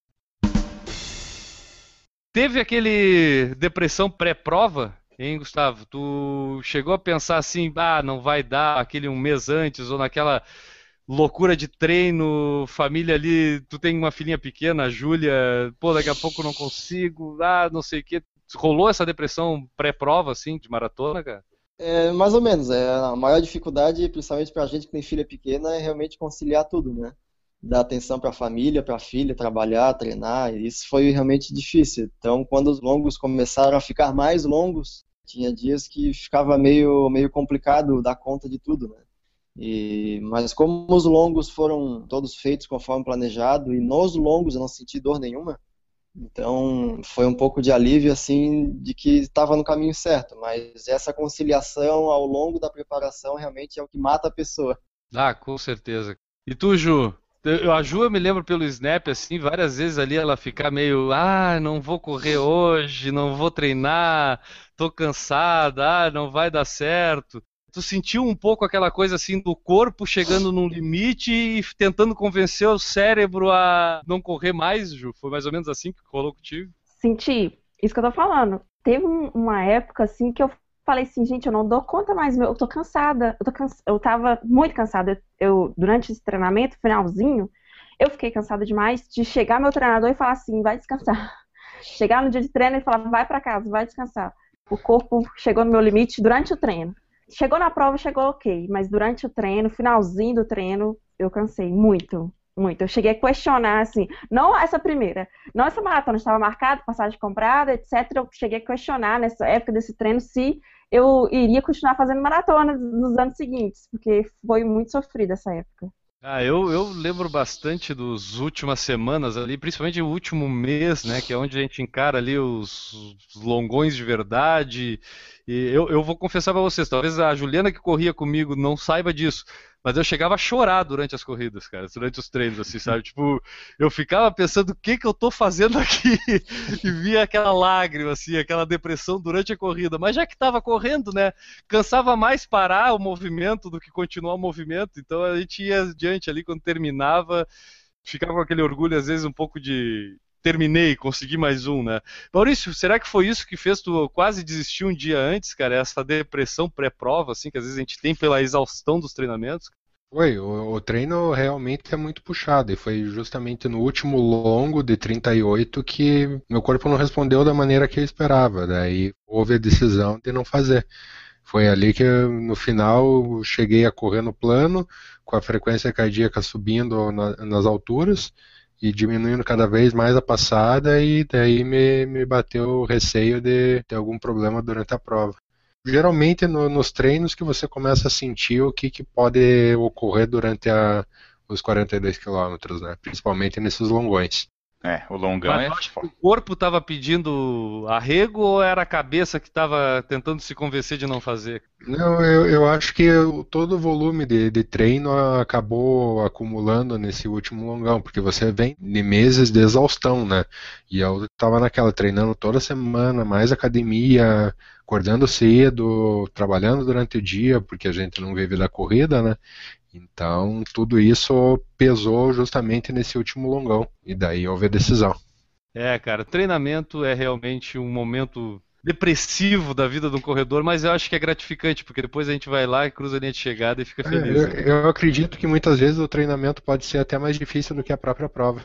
A: Teve aquele depressão pré-prova, hein, Gustavo? Tu chegou a pensar assim, ah, não vai dar aquele um mês antes ou naquela loucura de treino, família ali, tu tem uma filhinha pequena, a Júlia, pô, daqui a pouco não consigo, ah, não sei o que. Rolou essa depressão pré-prova, assim, de maratona, cara?
F: É, mais ou menos. É, a maior dificuldade, principalmente pra gente que tem filha pequena, é realmente conciliar tudo, né? Dar atenção para a família, para a filha, trabalhar, treinar. Isso foi realmente difícil. Então, quando os longos começaram a ficar mais longos, tinha dias que ficava meio, meio complicado dar conta de tudo, né? E, mas como os longos foram todos feitos conforme planejado e nos longos eu não senti dor nenhuma, então foi um pouco de alívio assim de que estava no caminho certo. Mas essa conciliação ao longo da preparação realmente é o que mata a pessoa.
A: Ah, com certeza. E tu, Ju? Eu, a Ju eu me lembro pelo Snap, assim, várias vezes ali ela ficar meio, ah, não vou correr hoje, não vou treinar, tô cansada, ah, não vai dar certo tu sentiu um pouco aquela coisa assim do corpo chegando num limite e tentando convencer o cérebro a não correr mais, Ju? Foi mais ou menos assim que rolou contigo?
E: Senti, isso que eu tô falando. Teve uma época assim que eu falei assim, gente, eu não dou conta mais, eu tô cansada, eu, tô cansa... eu tava muito cansada. Eu, durante esse treinamento, finalzinho, eu fiquei cansada demais de chegar meu treinador e falar assim, vai descansar. <laughs> Chegar no dia de treino e falar, vai para casa, vai descansar. O corpo chegou no meu limite durante o treino. Chegou na prova, chegou ok, mas durante o treino, finalzinho do treino, eu cansei muito, muito. Eu cheguei a questionar, assim, não essa primeira, não essa maratona estava marcada, passagem comprada, etc. Eu cheguei a questionar nessa época desse treino se eu iria continuar fazendo maratona nos anos seguintes, porque foi muito sofrida essa época.
A: Ah, eu, eu lembro bastante dos últimas semanas ali, principalmente o último mês, né, que é onde a gente encara ali os longões de verdade. E eu, eu vou confessar para vocês, talvez a Juliana que corria comigo não saiba disso, mas eu chegava a chorar durante as corridas, cara, durante os treinos, assim, <laughs> sabe? Tipo, eu ficava pensando o que que eu tô fazendo aqui <laughs> e via aquela lágrima, assim, aquela depressão durante a corrida. Mas já que tava correndo, né, cansava mais parar o movimento do que continuar o movimento, então a gente ia adiante ali quando terminava, ficava com aquele orgulho, às vezes, um pouco de, terminei, consegui mais um, né? Maurício, será que foi isso que fez tu quase desistir um dia antes, cara? Essa depressão pré-prova, assim, que às vezes a gente tem pela exaustão dos treinamentos?
D: Foi, o, o, treino realmente é muito puxado, e foi justamente no último longo de 38 que meu corpo não respondeu da maneira que eu esperava, daí houve a decisão de não fazer. Foi ali que no final cheguei a correr no plano, com a frequência cardíaca subindo na, nas alturas, e diminuindo cada vez mais a passada e daí me, me bateu o receio de ter algum problema durante a prova. Geralmente no, nos treinos que você começa a sentir o que, que pode ocorrer durante a, os 42 quilômetros, né? principalmente nesses longões.
B: É, o longão
A: Mas
B: é.
A: acho que o corpo estava pedindo arrego ou era a cabeça que estava tentando se convencer de não fazer?
D: Não, eu, eu acho que todo o volume de, de treino acabou acumulando nesse último longão, porque você vem de meses de exaustão, né? E eu estava naquela treinando toda semana, mais academia, acordando cedo, trabalhando durante o dia, porque a gente não vive da corrida, né? Então, tudo isso pesou justamente nesse último longão. E daí houve a decisão.
A: É, cara, treinamento é realmente um momento depressivo da vida do corredor, mas eu acho que é gratificante, porque depois a gente vai lá e cruza a linha de chegada e fica feliz.
D: É, eu, né? eu, acredito que muitas vezes o treinamento pode ser até mais difícil do que a própria prova.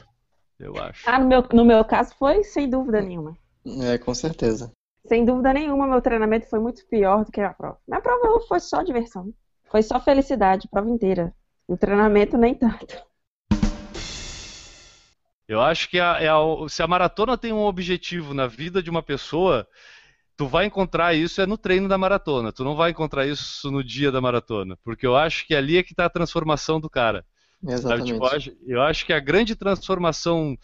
A: Eu acho.
E: Ah, no meu, no meu caso foi sem dúvida nenhuma.
F: É, com certeza.
E: Sem dúvida nenhuma, meu treinamento foi muito pior do que a prova. Minha prova foi só diversão. Foi só felicidade, prova inteira. O treinamento nem tanto.
A: Eu acho que a, a, se a maratona tem um objetivo na vida de uma pessoa, tu vai encontrar isso é no treino da maratona. Tu não vai encontrar isso no dia da maratona, porque eu acho que ali é que está a transformação do cara.
F: Exatamente.
A: Tipo, eu, acho, eu acho que a grande transformação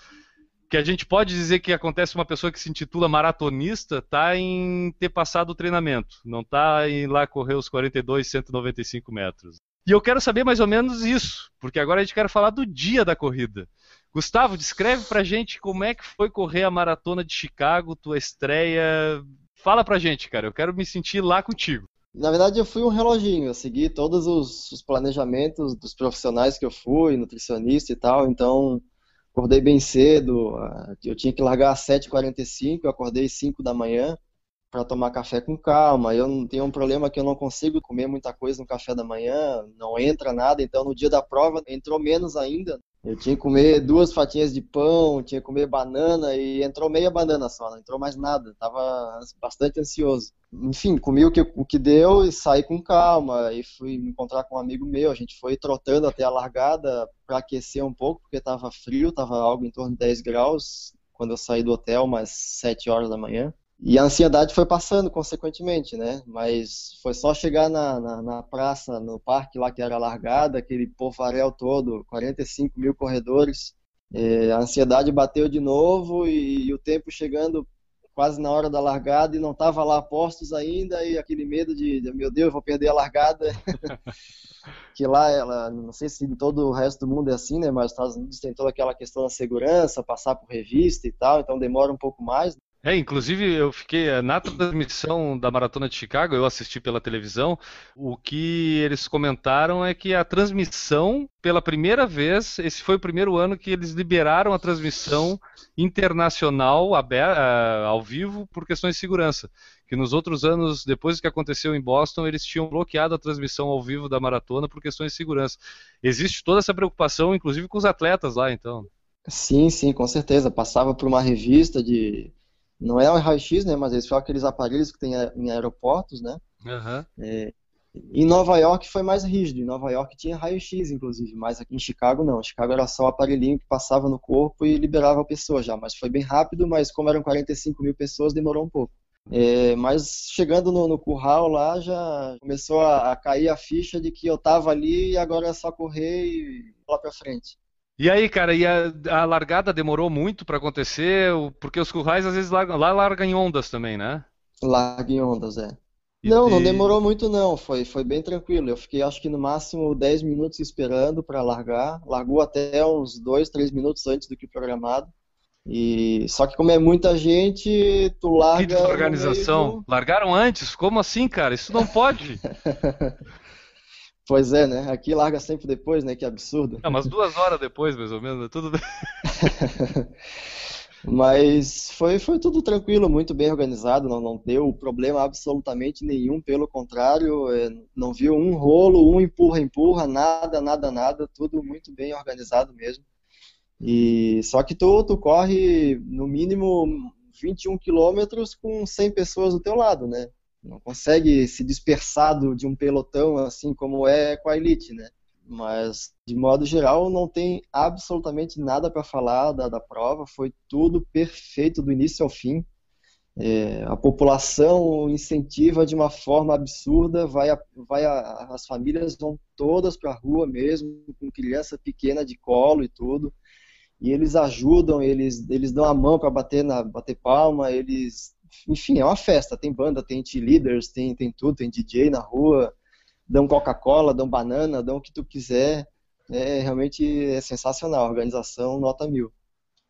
A: que a gente pode dizer que acontece uma pessoa que se intitula maratonista tá em ter passado o treinamento, não tá em lá correr os 42, 195 metros. E eu quero saber mais ou menos isso, porque agora a gente quer falar do dia da corrida. Gustavo, descreve pra gente como é que foi correr a maratona de Chicago, tua estreia. Fala pra gente, cara. Eu quero me sentir lá contigo.
F: Na verdade, eu fui um reloginho. Eu segui todos os, os planejamentos dos profissionais que eu fui, nutricionista e tal. Então, acordei bem cedo. ah, Eu tinha que largar às 7h45. Eu acordei às 5 da manhã para tomar café com calma. Eu não tenho um problema que eu não consigo comer muita coisa no café da manhã, não entra nada. Então, no dia da prova, entrou menos ainda. Eu tinha que comer duas fatias de pão, tinha que comer banana e entrou meia banana só, não entrou mais nada. Tava bastante ansioso. Enfim, comi o que, o que deu e saí com calma. E fui me encontrar com um amigo meu. A gente foi trotando até a largada para aquecer um pouco, porque tava frio, tava algo em torno de 10 graus quando eu saí do hotel, umas 7 horas da manhã. E a ansiedade foi passando, consequentemente, né? Mas foi só chegar na, na, na praça, no parque lá que era largada, aquele povaréu todo, 45 mil corredores. Eh, a ansiedade bateu de novo e, e o tempo chegando quase na hora da largada e não estava lá postos ainda e aquele medo de, de, meu Deus, vou perder a largada. <laughs> que lá, ela, não sei se em todo o resto do mundo é assim, né? Mas os Estados Unidos tem toda aquela questão da segurança, passar por revista e tal, então demora um pouco mais.
A: É, inclusive eu fiquei eh, na transmissão da Maratona de Chicago, eu assisti pela televisão, o que eles comentaram é que a transmissão, pela primeira vez, esse foi o primeiro ano que eles liberaram a transmissão internacional aber- ah, ao vivo por questões de segurança. Que nos outros anos, depois do que aconteceu em Boston, eles tinham bloqueado a transmissão ao vivo da maratona por questões de segurança. Existe toda essa preocupação, inclusive com os atletas lá, então.
F: Sim, sim, com certeza. Passava por uma revista de. Não é um raio-x, né? Mas eles falam aqueles aparelhos que tem em aeroportos, né?
A: Aham.
F: É, em Nova York foi mais rígido. Em Nova York tinha raio-x, inclusive, mas aqui em Chicago não. Em Chicago era só o aparelhinho que passava no corpo e liberava a pessoa já. Mas foi bem rápido, mas como eram 45 mil pessoas, demorou um pouco. É, mas chegando no, no curral lá, já começou a, a cair a ficha de que eu tava ali e agora é só correr e lá pra frente.
A: E aí, cara, e a, a largada demorou muito para acontecer? Porque os currais às vezes largam, lá largam em ondas também, né?
F: Larga em ondas, é.
A: E-
F: Não, não
A: e-
F: demorou muito não, foi, foi bem tranquilo. Eu fiquei acho que no máximo 10 minutos esperando para largar. Largou até uns 2, 3 minutos antes do que programado. E só que como é muita gente, tu
A: Que
F: larga no
A: desorganização.
F: meio
A: Largaram antes? Como assim, cara? Isso não pode. <laughs>
F: Pois é, né? Aqui larga sempre depois, né? Que absurdo.
A: Ah, mas duas horas depois, mais ou menos, tudo bem. <laughs>
F: Mas foi, foi tudo tranquilo, muito bem organizado, não, não deu problema absolutamente nenhum, pelo contrário, é, não viu um rolo, um empurra-empurra, nada, nada, nada, tudo muito bem organizado mesmo. E só que tu, tu corre no mínimo 21 quilômetros com 100 pessoas do teu lado, né? Não consegue se dispersar de um pelotão assim como é com a elite, né? Mas, de modo geral, não tem absolutamente nada para falar da, da prova. Foi tudo perfeito do início ao fim. É, a população incentiva de uma forma absurda. Vai, a- vai a- as famílias vão todas para a rua mesmo, com criança pequena de colo e tudo. E eles ajudam, eles, eles dão a mão para bater, na, bater palma. Eles, enfim, é uma festa. Tem banda, tem leaders, tem, tem tudo, tem DJ na rua dão Coca-Cola, dão banana, dão o que tu quiser. É realmente é sensacional. A organização nota mil.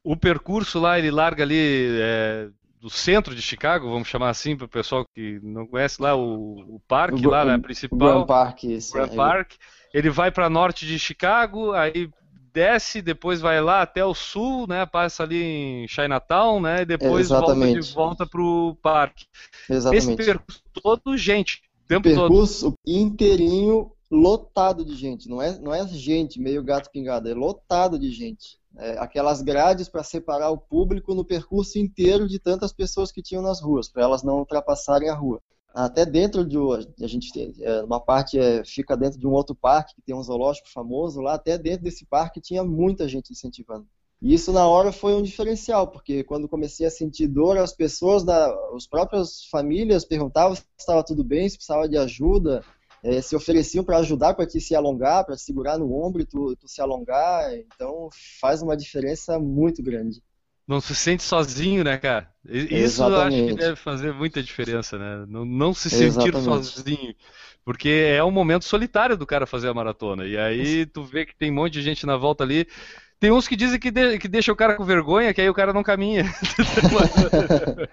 A: O percurso lá, ele larga ali é, do centro de Chicago, vamos chamar assim para o pessoal que não conhece lá o, o parque
F: O-
A: lá, né, principal.
F: O Grand Park, isso.
A: Grand
F: é.
A: Park. Ele vai para norte de Chicago, aí desce, depois vai lá até o sul, né? Passa ali em Chinatown, né? E depois volta de
F: Exatamente.
A: volta pro parque. Esse
F: Exatamente.
A: percurso todo, gente, o tempo todo.
F: percurso inteirinho lotado de gente. Não é, não é gente meio gato pingado, é lotado de gente. É, aquelas grades para separar o público no percurso inteiro de tantas pessoas que tinham nas ruas, para elas não ultrapassarem a rua. Até dentro de a gente é, uma parte é, fica dentro de um outro parque que tem um zoológico famoso lá, até dentro desse parque tinha muita gente incentivando. E isso na hora foi um diferencial, porque quando comecei a sentir dor, as pessoas, da, as próprias famílias perguntavam se estava tudo bem, se precisava de ajuda, eh, se ofereciam para ajudar, para te se alongar, para segurar no ombro e tu, tu se alongar. Então faz uma diferença muito grande.
A: Não se sente sozinho, né, cara? Isso eu acho que
F: Exatamente.
A: deve fazer muita diferença, né? Não, não se sentir
F: Exatamente.
A: sozinho. Porque é um momento solitário do cara fazer a maratona. E aí tu vê que tem um monte de gente na volta ali. Tem uns que dizem que, de, que deixa o cara com vergonha, que aí o cara não caminha. <laughs>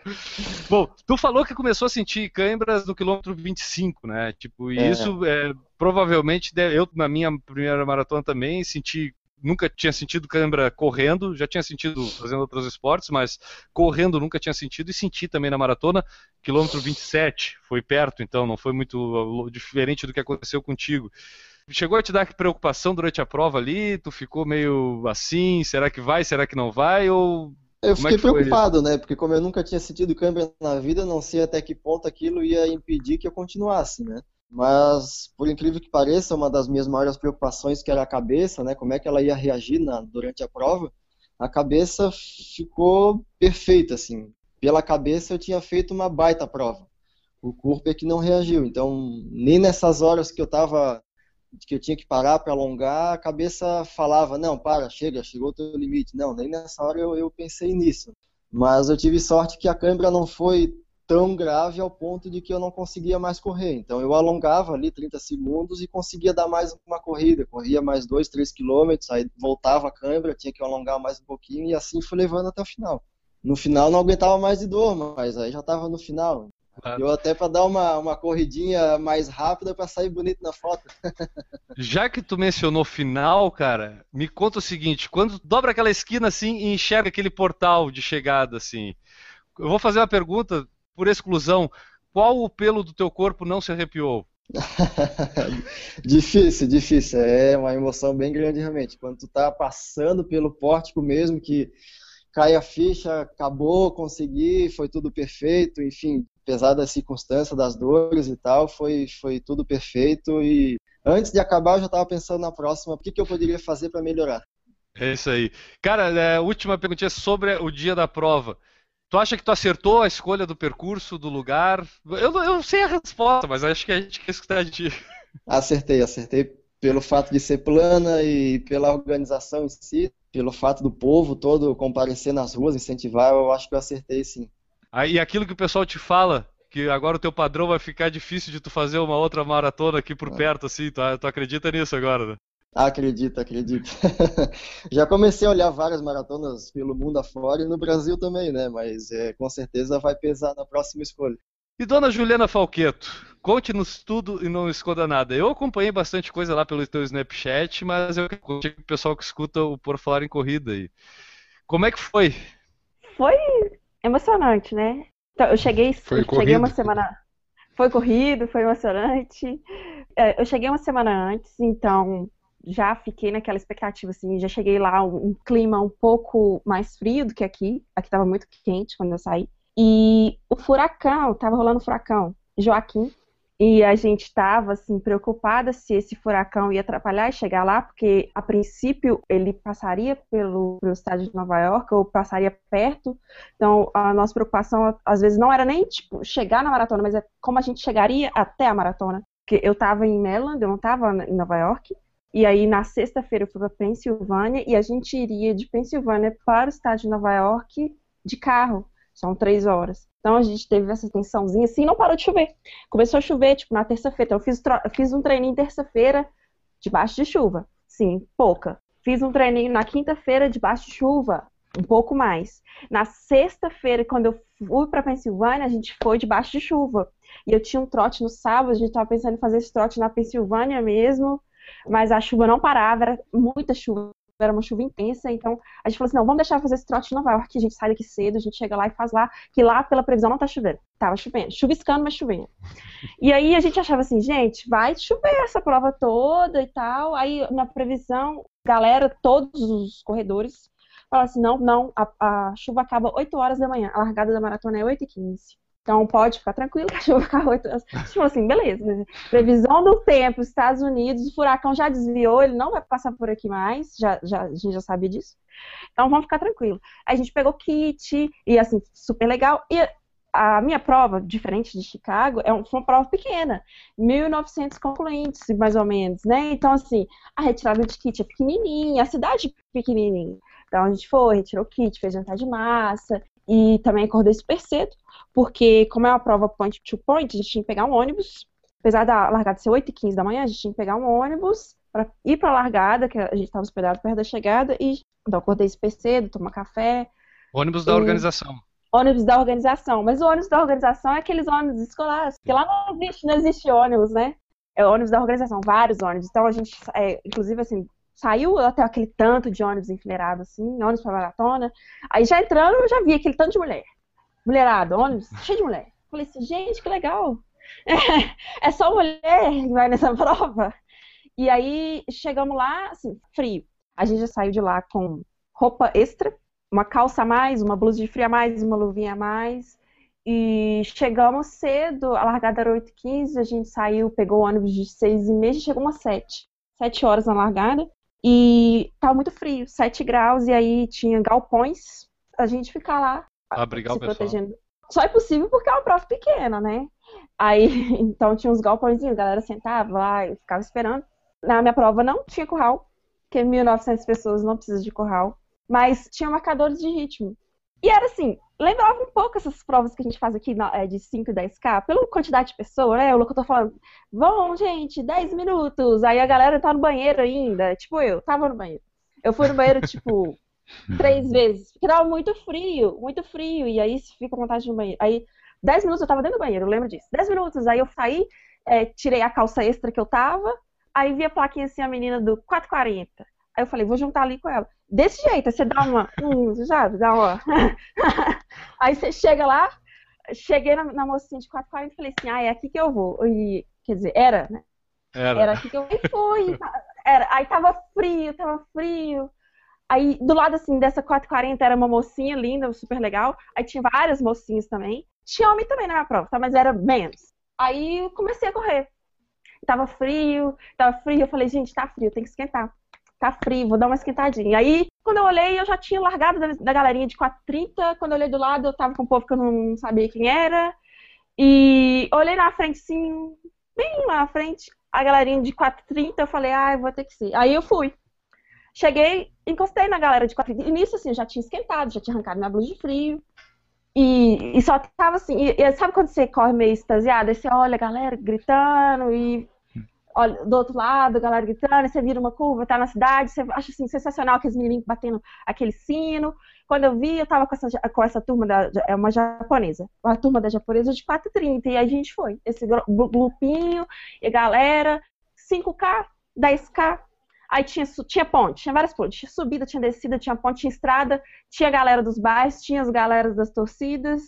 A: Bom, tu falou que começou a sentir câimbras no quilômetro 25, né? Tipo, e
F: É.
A: isso é, provavelmente, deve- eu na minha primeira maratona também senti, nunca tinha sentido câimbra correndo, já tinha sentido fazendo outros esportes, mas correndo nunca tinha sentido e senti também na maratona, quilômetro 27, foi perto, então não foi muito uh, diferente do que aconteceu contigo. Chegou a te dar preocupação durante a prova ali? Tu ficou meio assim, será que vai, será que não vai? Ou
F: Eu
A: é
F: fiquei
A: que foi
F: preocupado, né? Porque como eu nunca tinha sentido câimbra na vida, não sei até que ponto aquilo ia impedir que eu continuasse, né? Mas, por incrível que pareça, uma das minhas maiores preocupações, que era a cabeça, né? Como é que ela ia reagir na, durante a prova, a cabeça ficou perfeita, assim. Pela cabeça eu tinha feito uma baita prova. O corpo é que não reagiu. Então, nem nessas horas que eu tava que eu tinha que parar para alongar, a cabeça falava, não, para, chega, chegou o teu limite. Não, nem nessa hora eu, eu pensei nisso. Mas eu tive sorte que a câimbra não foi tão grave ao ponto de que eu não conseguia mais correr. Então eu alongava ali 30 segundos e conseguia dar mais uma corrida. Corria mais 2, 3 quilômetros, aí voltava a câimbra, tinha que alongar mais um pouquinho e assim fui levando até o final. No final não aguentava mais de dor, mas aí já estava no final. Deu até para dar uma, uma corridinha mais rápida para sair bonito na foto. <laughs>
A: Já que tu mencionou final, cara, me conta o seguinte: quando dobra aquela esquina assim e enxerga aquele portal de chegada assim, eu vou fazer uma pergunta por exclusão: qual o pelo do teu corpo não se arrepiou? <laughs>
F: difícil, difícil. É uma emoção bem grande realmente. Quando tu tá passando pelo pórtico mesmo, que cai a ficha, acabou, consegui, foi tudo perfeito, enfim, apesar das circunstâncias, das dores e tal, foi, foi tudo perfeito e antes de acabar eu já estava pensando na próxima, o que, que eu poderia fazer para melhorar.
A: É isso aí. Cara, é, última perguntinha sobre o dia da prova. Tu acha que tu acertou a escolha do percurso, do lugar? Eu, não- eu sei a resposta, mas acho que a gente quer escutar de ti.
F: Acertei, acertei pelo fato de ser plana e pela organização em si, pelo fato do povo todo comparecer nas ruas, incentivar, eu acho que eu acertei sim.
A: Aí aquilo que o pessoal te fala, que agora o teu padrão vai ficar difícil de tu fazer uma outra maratona aqui por perto, assim, tu, tu acredita nisso agora, né?
F: Acredito, acredito. <laughs> Já comecei a olhar várias maratonas pelo mundo afora e no Brasil também, né? Mas é, com certeza vai pesar na próxima escolha.
A: E dona Juliana Falqueto, conte-nos tudo e não esconda nada. Eu acompanhei bastante coisa lá pelo teu Snapchat, mas eu conte o pessoal que escuta o Por Falar em Corrida aí. Como é que foi?
E: Foi emocionante, né? Então, eu cheguei,
D: Foi
E: eu cheguei uma semana. Foi corrido, foi emocionante. É, eu cheguei uma semana antes, então já fiquei naquela expectativa, assim, já cheguei lá um, um clima um pouco mais frio do que aqui. Aqui estava muito quente quando eu saí. E o furacão, tava rolando furacão, Joaquim. E a gente estava assim preocupada se esse furacão ia atrapalhar e chegar lá, porque a princípio ele passaria pelo, pelo estádio de Nova York ou passaria perto. Então a nossa preocupação às vezes não era nem tipo chegar na maratona, mas é como a gente chegaria até a maratona. Porque eu estava em Maryland, eu não estava em Nova York. E aí na sexta-feira eu fui para Pensilvânia e a gente iria de Pensilvânia para o estádio de Nova York de carro. São três horas. Então a gente teve essa tensãozinha assim, não parou de chover. Começou a chover, tipo, na terça-feira. Então eu fiz, eu fiz um treininho terça-feira debaixo de chuva. Sim, pouca. Fiz um treininho na quinta-feira debaixo de chuva. Um pouco mais. Na sexta-feira, quando eu fui para Pensilvânia, a gente foi debaixo de chuva. E eu tinha um trote no sábado, a gente estava pensando em fazer esse trote na Pensilvânia mesmo, mas a chuva não parava, era muita chuva, era uma chuva intensa, então a gente falou assim, não, vamos deixar fazer esse trote em Nova York, a gente sai daqui cedo, a gente chega lá e faz lá, que lá, pela previsão, não tá chovendo. Tava chovendo, chuviscando, mas chovendo. E aí a gente achava assim, gente, vai chover essa prova toda e tal, aí na previsão, galera, todos os corredores, falaram assim, não, não, a, a chuva acaba 8 horas da manhã, a largada da maratona é 8 e 15 então pode ficar tranquilo <laughs> que a chuva ficar 8 horas. A gente falou assim, beleza. né? Previsão do tempo, Estados Unidos, o furacão já desviou, ele não vai passar por aqui mais, já, já, a gente já sabia disso. Então vamos ficar tranquilo. A gente pegou kit, e assim, super legal. E a minha prova, diferente de Chicago, é foi uma prova pequena, 1.900 concluintes, mais ou menos, né? Então, assim, a retirada de kit é pequenininha, a cidade é pequenininha. Então a gente foi, retirou kit, fez jantar de massa, e também acordei super cedo, porque como é uma prova point to point, a gente tinha que pegar um ônibus, apesar da largada ser 8 e 15 da manhã, a gente tinha que pegar um ônibus para ir para a largada, que a gente estava hospedado perto da chegada, e então acordei super cedo, tomar café.
A: Ônibus da
E: E-
A: organização.
E: Ônibus da organização, mas o ônibus da organização é aqueles ônibus escolares, porque lá não existe, não existe ônibus, né? É ônibus da organização, vários ônibus. Então a gente, é, inclusive assim, saiu até aquele tanto de ônibus enfileirado assim, ônibus para maratona. Aí já entrando, eu já vi aquele tanto de mulher. Mulherada, ônibus, cheio de mulher. Falei assim, gente, que legal. <laughs> É só mulher que vai nessa <laughs> prova. E aí chegamos lá, assim, frio. A gente já saiu de lá com roupa extra, uma calça a mais, uma blusa de frio a mais, uma luvinha a mais. E chegamos cedo, a largada era 8h15, a gente saiu, pegou o ônibus de 6h30 e chegou umas 7. 7 horas na largada. E tava muito frio, 7 graus, e aí tinha galpões, a gente ficar lá
A: Abrigar
E: se protegendo. Só é possível porque é uma prova pequena, né? Aí, <laughs> então tinha uns galpõezinhos, a galera sentava lá e ficava esperando. Na minha prova não tinha curral, porque 1.900 pessoas não precisa de curral, mas tinha marcadores de ritmo. E era assim, lembrava um pouco essas provas que a gente faz aqui na- é, de 5 e 10K, pela quantidade de pessoas, né? O locutor falando, vão, gente, 10 minutos. Aí a galera tá no banheiro ainda, tipo eu, tava no banheiro. Eu fui no banheiro, tipo, <laughs> três vezes, porque tava muito frio, muito frio, e aí fica com vontade de ir no banheiro. Aí, 10 minutos eu tava dentro do banheiro, eu lembro disso. 10 minutos, aí eu saí, é, tirei a calça extra que eu tava, aí vi a plaquinha assim, a menina do 440. Aí eu falei, vou juntar ali com ela. Desse jeito, você dá uma, hum, sabe, dá uma. <laughs> aí você chega lá, cheguei na, na mocinha de 440 e falei assim, ah, é aqui que eu vou. E, quer dizer, era, né?
A: Era.
E: Era aqui que eu e fui. Era, aí tava frio, tava frio. Aí do lado assim dessa 440 era uma mocinha linda, super legal. Aí tinha várias mocinhas também. Tinha homem também na minha prova, tá? Mas era menos. Aí eu comecei a correr. Tava frio, tava frio. Eu falei, gente, tá frio, tem que esquentar. Tá frio, vou dar uma esquentadinha. Aí, quando eu olhei, eu já tinha largado da, da galerinha de 430. Quando eu olhei do lado, eu tava com um povo que eu não sabia quem era. E olhei na frente, sim, bem lá na frente, a galerinha de 430, eu falei, ah, eu vou ter que ser. Aí eu fui. Cheguei, encostei na galera de 430. E nisso, assim, eu já tinha esquentado, já tinha arrancado minha blusa de frio. E, e só tava assim, e, e sabe quando você corre meio extasiado? Aí você olha a galera gritando e olha do outro lado, galera gritando, você vira uma curva, tá na cidade, você acha assim, sensacional aqueles menininhos batendo aquele sino. Quando eu vi, eu tava com essa, com essa turma, da, é uma japonesa, uma turma da japonesa de 430, e a gente foi. Esse gru- grupinho, e galera, 5K, 10K, Aí tinha, tinha ponte, tinha várias pontes. Tinha subida, tinha descida, tinha ponte, tinha estrada, tinha galera dos bairros, tinha as galeras das torcidas.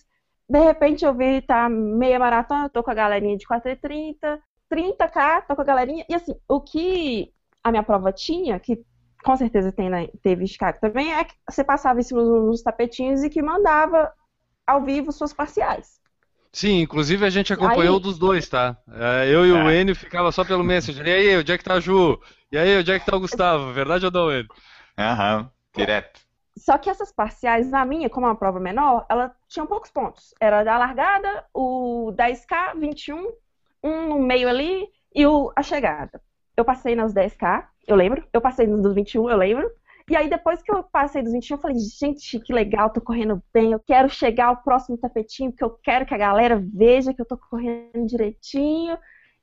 E: De repente eu vi, tá meia maratona, eu tô com a galerinha de 4h30, 30k, tô com a galerinha. E assim, o que a minha prova tinha, que com certeza tem na, teve em Chicago também, é que você passava isso nos, nos tapetinhos e que mandava ao vivo suas parciais.
A: Sim, inclusive a gente acompanhou
E: Aí-
A: dos dois, tá? É, Eu e o Enio ficava só pelo Messenger. E aí, onde é que tá a Ju? E aí, onde é que tá o Gustavo? Verdade ou não, Enio?
B: Aham, direto.
E: Só que essas parciais, na minha, como é uma prova menor, ela tinha poucos pontos. Era da largada, o 10K, 21, um no meio ali e o, a chegada. Eu passei nas 10K, eu lembro. Eu passei nos dos 21, eu lembro. E aí, depois que eu passei dos 21, eu falei, gente, que legal, tô correndo bem. Eu quero chegar ao próximo tapetinho, porque eu quero que a galera veja que eu tô correndo direitinho.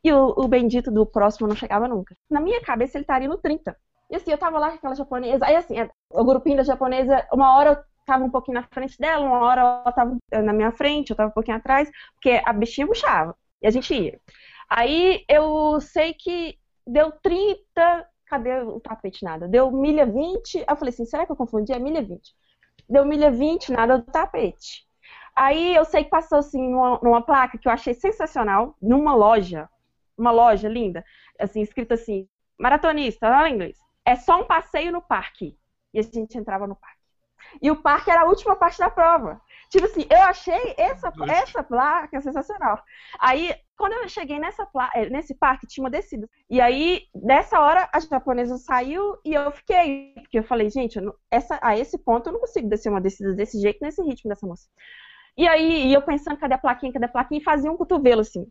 E: E o, o bendito do próximo não chegava nunca. Na minha cabeça, ele estaria no 30. E assim, eu tava lá com aquela japonesa. Aí, assim, o grupinho da japonesa, uma hora eu tava um pouquinho na frente dela, uma hora ela tava na minha frente, eu tava um pouquinho atrás, porque a bichinha puxava. E a gente ia. Aí eu sei que deu 30. Cadê o tapete? Nada. Deu milha 20. Aí eu falei assim: será que eu confundi? É milha 20. Deu milha 20, nada do tapete. Aí eu sei que passou assim numa, numa placa que eu achei sensacional, numa loja. Uma loja linda, assim, escrito assim: maratonista, lá em inglês. É só um passeio no parque. E a gente entrava no parque. E o parque era a última parte da prova. Tipo assim, eu achei essa, essa placa sensacional. Aí, quando eu cheguei nessa pla- eh, nesse parque, tinha uma descida. E aí, nessa hora, a japonesa saiu e eu fiquei. Porque eu falei, gente, eu não- essa, a esse ponto eu não consigo descer uma descida desse jeito, nesse ritmo dessa moça. E aí, e eu pensando, cadê a plaquinha, cadê a plaquinha? E fazia um cotovelo, assim.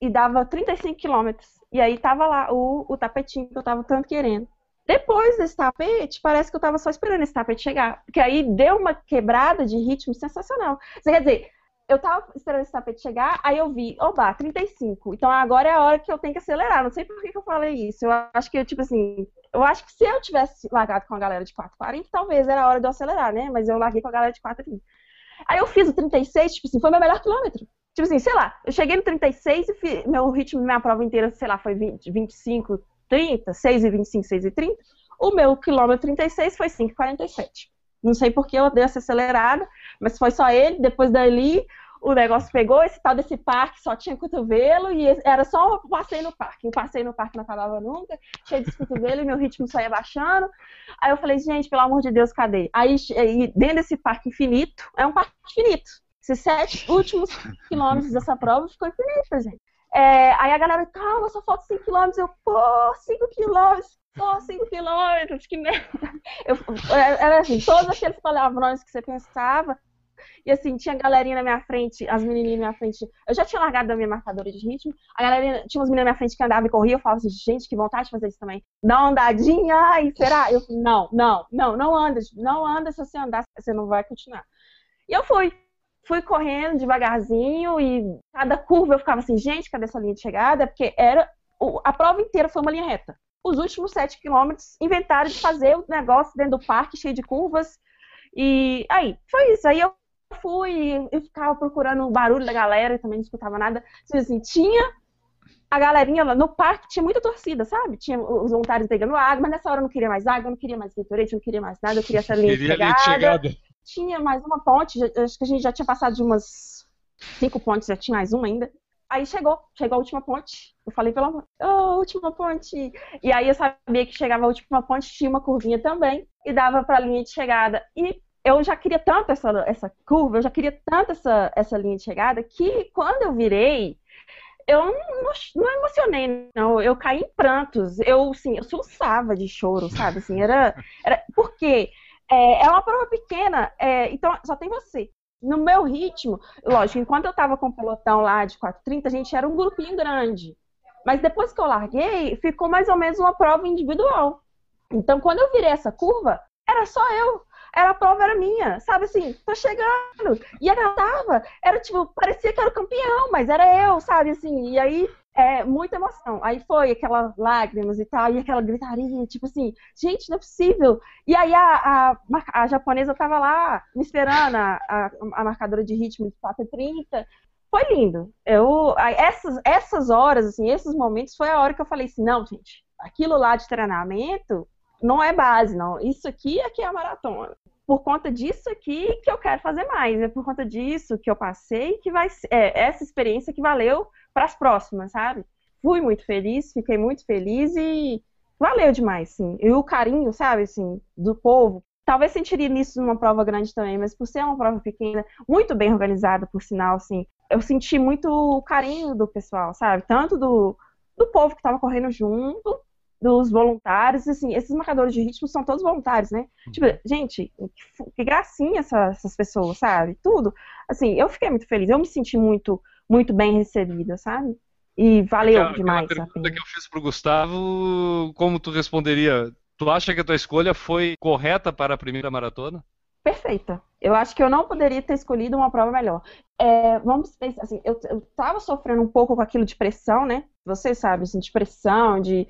E: E dava 35 quilômetros. E aí tava lá o, o tapetinho que eu tava tanto querendo. Depois desse tapete, parece que eu tava só esperando esse tapete chegar. Porque aí deu uma quebrada de ritmo sensacional. Você quer dizer, eu tava esperando esse tapete chegar, aí eu vi, oba, 35. Então agora é a hora que eu tenho que acelerar. Não sei por que, que eu falei isso. Eu acho que, tipo assim, eu acho que se eu tivesse largado com a galera de 4,40, talvez era a hora de eu acelerar, né? Mas eu larguei com a galera de 4,30. Aí eu fiz o 36, tipo assim, foi meu melhor quilômetro. Tipo assim, sei lá, eu cheguei no 36 e fiz, meu ritmo, minha prova inteira, sei lá, foi 20, 25, 30, 6 e 25, 6 e 30. O meu quilômetro 36 foi 5,47. Não sei por que eu dei essa acelerada, mas foi só ele. Depois dali, o negócio pegou, esse tal desse parque só tinha cotovelo e era só um passeio no parque. O passeio no parque não acabava nunca, cheio de cotovelo e meu ritmo só ia baixando. Aí eu falei, gente, pelo amor de Deus, cadê? Aí dentro desse parque infinito, é um parque infinito. Esses sete últimos quilômetros dessa prova ficou infinito, gente. É, aí a galera, calma, só falta 5 quilômetros. Eu, pô, 5 quilômetros, pô, 5 quilômetros, que merda. Eu, era assim, todos aqueles palavrões que você pensava, e assim, tinha galerinha na minha frente, as menininhas na minha frente. Eu já tinha largado da minha marcadora de ritmo. A galerinha, tinha umas meninas na minha frente que andavam e corriam. Eu falava assim, gente, que vontade de fazer isso também. Dá uma andadinha, ai, será? Eu falei, não, não, não, não anda. Não anda, se você andar, você não vai continuar. E eu fui. Fui correndo devagarzinho e cada curva eu ficava assim, gente, cadê essa linha de chegada? Porque era. A prova inteira foi uma linha reta. Os últimos sete quilômetros inventaram de fazer o negócio dentro do parque, cheio de curvas. E aí, foi isso. Aí eu fui, eu ficava procurando o barulho da galera, e também não escutava nada. Assim, tinha a galerinha lá no parque, tinha muita torcida, sabe? Tinha os voluntários pegando água, mas nessa hora eu não queria mais água, eu não queria mais eu não queria mais nada, eu queria essa linha
A: Queria
E: de chegada. Tinha mais uma ponte, acho que a gente já tinha passado de umas cinco pontes, já tinha mais uma ainda. Aí chegou, chegou a última ponte. Eu falei, pelo amor, oh, última ponte. E aí eu sabia que chegava a última ponte, tinha uma curvinha também, e dava pra linha de chegada. E eu já queria tanto essa, essa curva, eu já queria tanto essa, essa linha de chegada, que quando eu virei, eu não, não emocionei, não. Eu caí em prantos. Eu, assim, eu soluçava de choro, sabe? Assim, era, era... Porque é, é uma prova pequena, é, então só tem você. No meu ritmo, lógico, enquanto eu tava com o pelotão lá de 430, a gente era um grupinho grande. Mas depois que eu larguei, ficou mais ou menos uma prova individual. Então, quando eu virei essa curva, era só eu. Era a prova era minha, sabe assim, tô chegando. E ela tava, era tipo, parecia que era o campeão, mas era eu, sabe assim. E aí, é, muita emoção. Aí foi aquelas lágrimas e tal, e aquela gritaria, tipo assim, gente, não é possível. E aí a, a, a japonesa tava lá me esperando, a, a, a marcadora de ritmo de 4,30. Foi lindo. Eu, essas, essas horas, assim, esses momentos, foi a hora que eu falei assim, não, gente, aquilo lá de treinamento não é base, não. Isso aqui é que é a maratona. Por conta disso aqui que eu quero fazer mais. É por conta disso que eu passei que vai é essa experiência que valeu para as próximas, sabe? Fui muito feliz, fiquei muito feliz e valeu demais, sim. E o carinho, sabe, assim, do povo. Talvez sentiria nisso numa prova grande também, mas por ser uma prova pequena, muito bem organizada, por sinal, assim, eu senti muito o carinho do pessoal, sabe? Tanto do, do povo que estava correndo junto, dos voluntários, assim, esses marcadores de ritmo são todos voluntários, né? Tipo, gente, que gracinha essa- essas pessoas, sabe? Tudo. Assim, eu fiquei muito feliz, eu me senti muito, muito bem recebida, sabe? E valeu
A: Aquela-
E: demais
A: aquela
E: a
A: pergunta que eu fiz pro Gustavo, como tu responderia? Tu acha que a tua escolha foi correta para a primeira maratona?
E: perfeita. Eu acho que eu não poderia ter escolhido uma prova melhor. É, vamos pensar assim, eu, eu tava sofrendo um pouco com aquilo de pressão, né? Você sabe, assim, de pressão, de.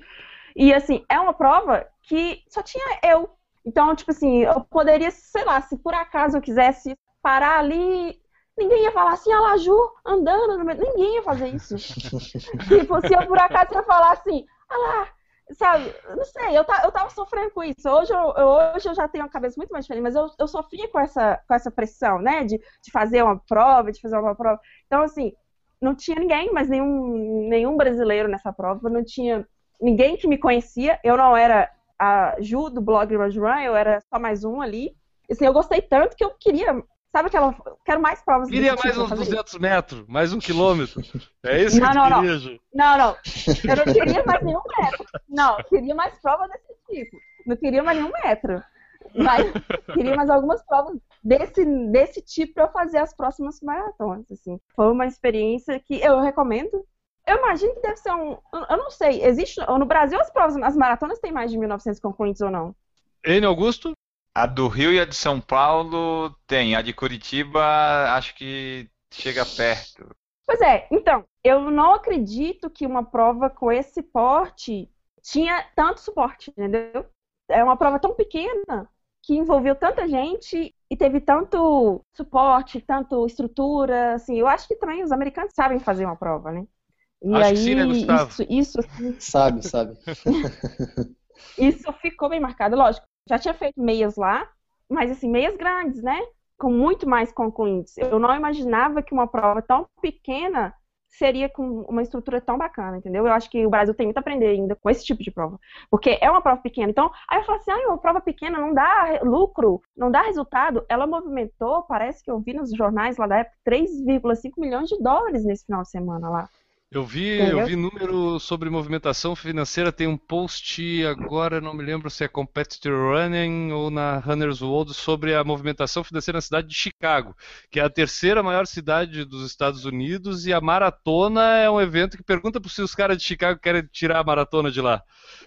E: E assim, é uma prova que só tinha eu. Então, tipo assim, eu poderia, sei lá, se por acaso eu quisesse parar ali, ninguém ia falar assim, a Laju andando no meio. Ninguém ia fazer isso. <laughs> tipo, se eu por acaso ia falar assim, ah lá, sabe, não sei, eu, ta- eu tava sofrendo com isso. Hoje eu, eu- hoje eu já tenho uma cabeça muito mais diferente, mas eu, eu sofria com essa, com essa pressão, né, de, de fazer uma prova, de fazer uma prova. Então, assim, não tinha ninguém, mas nenhum, nenhum brasileiro nessa prova, não tinha ninguém que me conhecia, eu não era a Ju do blog Run, eu era só mais um ali. Assim, eu gostei tanto que eu queria, sabe aquela, quero mais provas
A: Queria
E: tipo
A: mais
E: pra
A: uns
E: fazer.
A: 200 metros, mais um quilômetro. É isso
E: Não,
A: que
E: não,
A: tu
E: não.
A: Ju?
E: Não, não. Eu não queria mais nenhum metro. Não, eu queria mais provas desse tipo. Não queria mais nenhum metro. Mas queria mais algumas provas desse, desse tipo para eu fazer as próximas maratonas. Assim. Foi uma experiência que eu recomendo. Eu imagino que deve ser um. eu- Eu não sei, existe. No Brasil as provas, as maratonas têm mais de 1.900 concorrentes ou não?
A: N Augusto?
B: A do Rio e a de São Paulo tem. A de Curitiba, acho que chega perto.
E: Pois é, então, eu não acredito que uma prova com esse porte tinha tanto suporte, entendeu? É uma prova tão pequena que envolveu tanta gente e teve tanto suporte, tanto estrutura, assim, eu acho que também os americanos sabem fazer uma prova, né? E
A: Acho
E: aí,
A: que sim, né, Gustavo?
E: isso, isso, assim,
F: Sabe, sabe. <laughs>
E: isso ficou bem marcado, lógico. Já tinha feito meias lá, mas assim, meias grandes, né? Com muito mais concluintes. Eu não imaginava que uma prova tão pequena seria com uma estrutura tão bacana, entendeu? Eu acho que o Brasil tem muito a aprender ainda com esse tipo de prova. Porque é uma prova pequena. Então, aí eu falo assim, ah, uma prova pequena não dá lucro, não dá resultado. Ela movimentou, parece que eu vi nos jornais lá da época, 3,5 milhões de dólares nesse final de semana lá.
A: Eu vi,
E: Entendeu?
A: eu vi número sobre movimentação financeira, tem um post agora, não me lembro se é Competitor Running ou na Runner's World, sobre a movimentação financeira na cidade de Chicago, que é a terceira maior cidade dos Estados Unidos, e a maratona é um evento que pergunta se os caras de Chicago querem tirar a maratona de lá.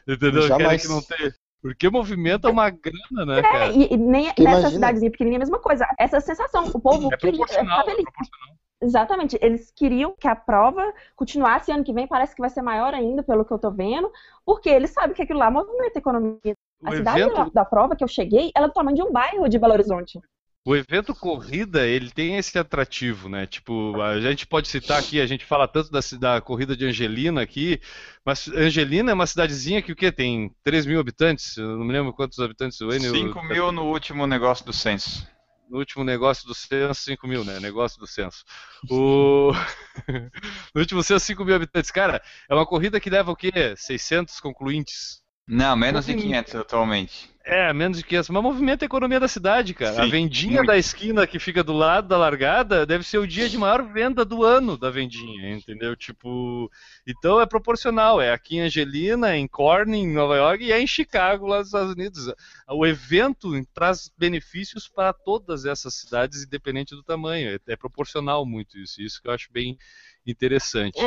A: Entendeu? Querem
F: Jamais.
A: que não tenha. Porque movimenta uma grana, né,
E: É,
A: cara?
E: e, e nem
F: Porque
E: nessa cidadezinha pequenininha é a mesma coisa. Essa sensação, o povo
A: É
E: queria,
A: proporcional,
E: tá
A: é
E: feliz.
A: proporcional.
E: Exatamente. Eles queriam que a prova continuasse ano que vem, parece que vai ser maior ainda, pelo que eu tô vendo, porque eles sabem que aquilo lá movimenta a economia.
A: O
E: A cidade
A: evento,
E: da, prova que eu cheguei, ela é do tamanho de um bairro de Belo Horizonte.
A: O evento corrida, ele tem esse atrativo, né? Tipo, a gente pode citar aqui, a gente fala tanto da, da corrida de Angelina aqui, mas Angelina é uma cidadezinha que o quê? Tem 3 mil habitantes? Eu não me lembro quantos habitantes o Enio...
B: 5 mil no último negócio do censo.
A: No último negócio do censo, 5 mil, né? Negócio do censo. O... <laughs> no último censo, 5 mil habitantes. Cara, é uma corrida que leva o quê? 600 concluintes?
B: Não, menos de
A: Movimento.
B: 500 atualmente.
A: É, menos de 500, mas movimenta a economia da cidade, cara. a
B: Sim,
A: vendinha
B: muito.
A: da esquina que fica do lado da largada deve ser o dia de maior venda do ano da vendinha, entendeu? Tipo, então é proporcional. É aqui em Angelina, em Corning, em Nova York e é em Chicago, lá nos Estados Unidos. O evento traz benefícios para todas essas cidades, independente do tamanho. É, é proporcional muito isso. Isso que eu acho bem interessante.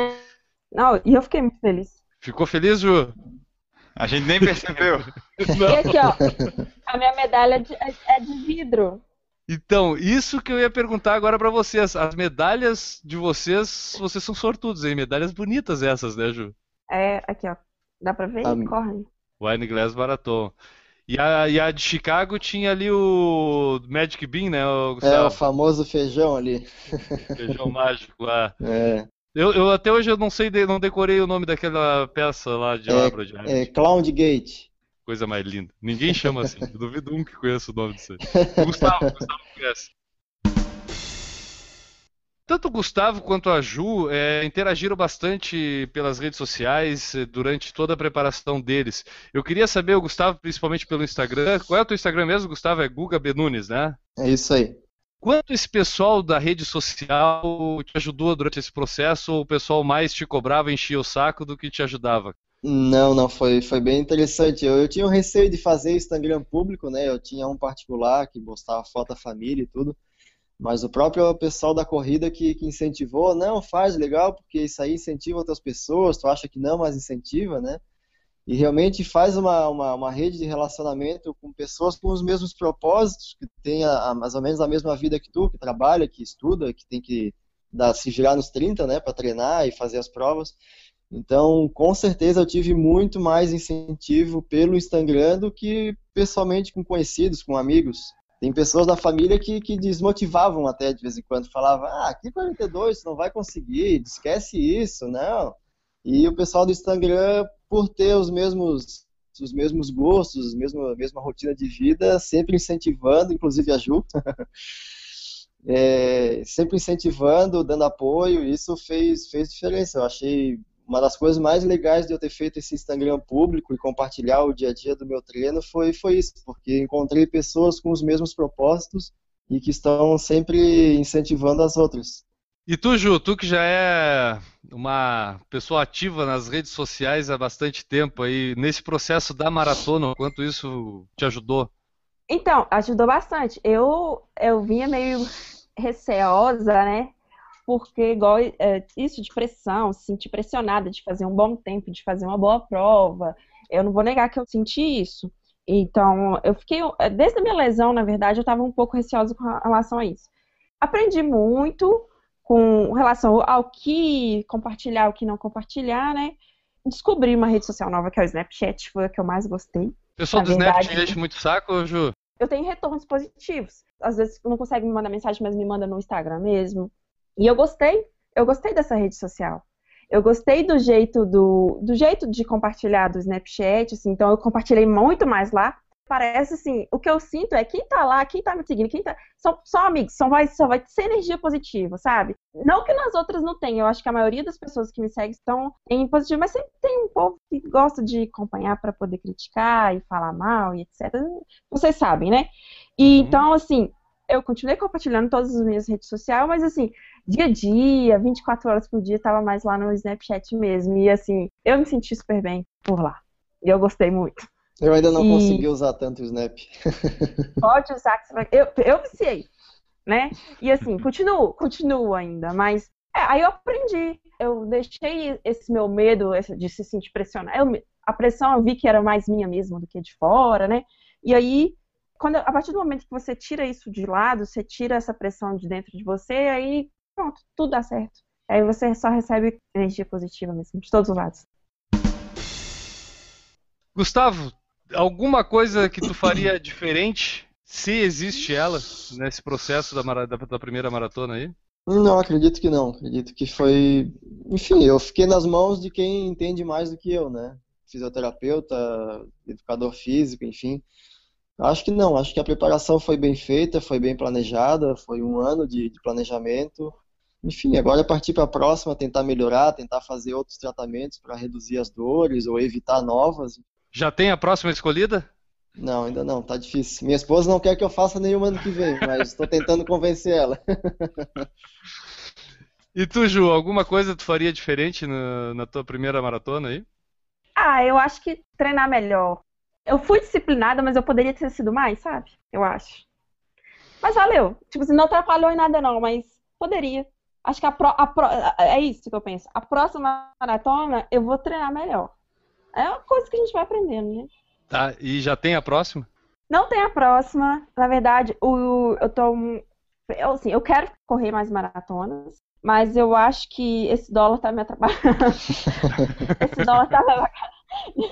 E: Não, e eu fiquei muito feliz.
A: Ficou feliz, Ju?
B: A gente nem percebeu.
E: E aqui, ó, a minha medalha de- é, é de vidro.
A: Então, isso que eu ia perguntar agora pra vocês. As medalhas de vocês, vocês são sortudos, hein? Medalhas bonitas essas, né, Ju?
E: É, aqui, ó. Dá pra ver?
F: Ah,
E: Corre.
A: Wine Glass Marathon. E a, e a de Chicago tinha ali o Magic Bean, né, o
F: É o famoso feijão ali.
A: Feijão mágico lá.
F: É,
A: Eu, eu até hoje eu não sei, de- não decorei o nome daquela peça lá de
F: É,
A: obra de arte.
F: é Clown Gate.
A: Coisa mais linda. Ninguém chama assim. Duvido um que conheça o nome disso aí. <laughs> Gustavo, Gustavo conhece. Tanto o Gustavo quanto a Ju é, interagiram bastante pelas redes sociais eh, durante toda a preparação deles. Eu queria saber, o Gustavo, principalmente pelo Instagram, qual é o teu Instagram mesmo, Gustavo? É Guga Benunes, né?
F: É isso aí.
A: Quanto esse pessoal da rede social te ajudou durante esse processo ou o pessoal mais te cobrava, enchia o saco do que te ajudava?
F: Não, não, foi, foi bem interessante. Eu, eu tinha um receio de fazer Instagram público, né? Eu tinha um particular que postava foto da família e tudo. Mas o próprio pessoal da corrida que, que incentivou, não, faz legal, porque isso aí incentiva outras pessoas, tu acha que não, mas incentiva, né? E realmente faz uma, uma, uma rede de relacionamento com pessoas com os mesmos propósitos, que têm a, a- mais ou menos a mesma vida que tu, que trabalha, que estuda, que tem que dar, se virar nos 30, né, para treinar e fazer as provas. Então, com certeza eu tive muito mais incentivo pelo Instagram do que pessoalmente com conhecidos, com amigos. Tem pessoas da família que, que desmotivavam até de vez em quando, falavam, ah, que 42, você não vai conseguir, esquece isso, não. E o pessoal do Instagram, por ter os mesmos os mesmos gostos, a mesma, mesma rotina de vida, sempre incentivando, inclusive a Ju, <laughs> é, sempre incentivando, dando apoio, isso fez, fez diferença. Eu achei uma das coisas mais legais de eu ter feito esse Instagram público e compartilhar o dia a dia do meu treino foi, foi isso, porque encontrei pessoas com os mesmos propósitos e que estão sempre incentivando as outras.
A: E tu, Ju, tu que já é uma pessoa ativa nas redes sociais há bastante tempo aí, nesse processo da maratona, quanto isso te ajudou?
E: Então, ajudou bastante. Eu, eu vinha meio receosa, né? Porque, igual é, isso de pressão, se sentir pressionada de fazer um bom tempo, de fazer uma boa prova. Eu não vou negar que eu senti isso. Então, eu fiquei. Desde a minha lesão, na verdade, eu estava um pouco receosa com relação a isso. Aprendi muito, com relação ao que compartilhar, o que não compartilhar, né? Descobri uma rede social nova que é o Snapchat, foi a que eu mais gostei.
A: Pessoal do
E: verdade-
A: te enche muito saco, Ju?
E: eu tenho retornos positivos. Às vezes não consegue me mandar mensagem, mas me manda no Instagram mesmo. E eu gostei, eu gostei dessa rede social. Eu gostei do jeito do, do jeito de compartilhar do Snapchat, assim, então eu compartilhei muito mais lá. Parece assim, o que eu sinto é quem tá lá, quem tá me seguindo, quem tá. São, são amigos, só vai, só vai ser energia positiva, sabe? Não que nas outras não tenha, eu acho que a maioria das pessoas que me seguem estão em positivo, mas sempre tem um povo que gosta de acompanhar para poder criticar e falar mal e etc. Vocês sabem, né? E então, assim, eu continuei compartilhando todas as minhas redes sociais, mas assim, dia a dia, 24 horas por dia, tava mais lá no Snapchat mesmo. E assim, eu me senti super bem por lá. E eu gostei muito.
F: Eu ainda não
E: E-
F: consegui usar tanto o Snap. <laughs>
E: Pode usar que você vai. Eu, eu viciei, né? E assim, continuo, continuo ainda, mas. É, aí eu aprendi. Eu deixei esse meu medo de se sentir pressionado. Eu a pressão eu vi que era mais minha mesmo do que de fora, né? E aí, quando, a partir do momento que você tira isso de lado, você tira essa pressão de dentro de você, aí pronto, tudo dá certo. Aí você só recebe energia positiva mesmo, de todos os lados.
A: Gustavo, alguma coisa que tu faria diferente, se existe ela, nesse processo da, da- da primeira maratona aí?
F: Não, acredito que não. Acredito que foi. Enfim, eu fiquei nas mãos de quem entende mais do que eu, né? Fisioterapeuta, educador físico, enfim. Acho que não. Acho que a preparação foi bem feita, foi bem planejada, foi um ano de, de planejamento. Enfim, agora é partir para a próxima, tentar melhorar, tentar fazer outros tratamentos para reduzir as dores ou evitar novas.
A: Já tem a próxima escolhida?
F: Não, ainda não, tá difícil. Minha esposa não quer que eu faça nenhuma ano que vem, mas estou tentando convencer ela. <laughs>
A: E tu, Ju, alguma coisa tu faria diferente na, na tua primeira maratona aí?
E: Ah, eu acho que treinar melhor. Eu fui disciplinada, mas eu poderia ter sido mais, sabe? Eu acho. Mas valeu. Tipo assim, não atrapalhou em nada não, mas poderia. Acho que a, pro- a pro- é isso que eu penso. A próxima maratona eu vou treinar melhor. É uma coisa que a gente vai aprendendo, né?
A: Tá, e já tem a próxima?
E: Não tem a próxima. Na verdade, o, eu tô. Eu, assim, eu quero correr mais maratonas, mas eu acho que esse dólar tá me atrapalhando. <laughs> esse dólar tá me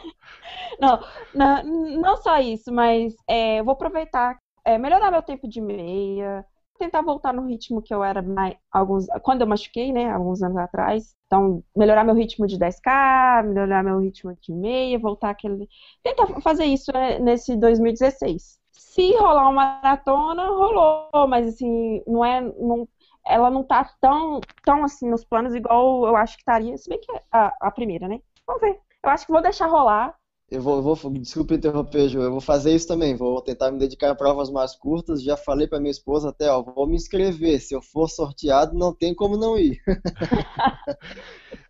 E: não, não, não só isso, mas é, eu vou aproveitar, é, melhorar meu tempo de meia, tentar voltar no ritmo que eu era mais, alguns, quando eu machuquei, né, alguns anos atrás. Então, melhorar meu ritmo de 10K, melhorar meu ritmo de meia, voltar aquele. Tentar fazer isso né, nesse 2016. Se rolar uma maratona, rolou, mas assim, não é. Não, ela não tá tão, tão assim nos planos igual eu acho que estaria, se bem que é a, a primeira, né? Vamos ver. Eu acho que vou deixar rolar.
F: Eu vou, eu vou, desculpa interromper, Ju, eu vou fazer isso também, vou tentar me dedicar a provas mais curtas. Já falei para minha esposa até, ó, vou me inscrever. Se eu for sorteado, não tem como não ir. <laughs>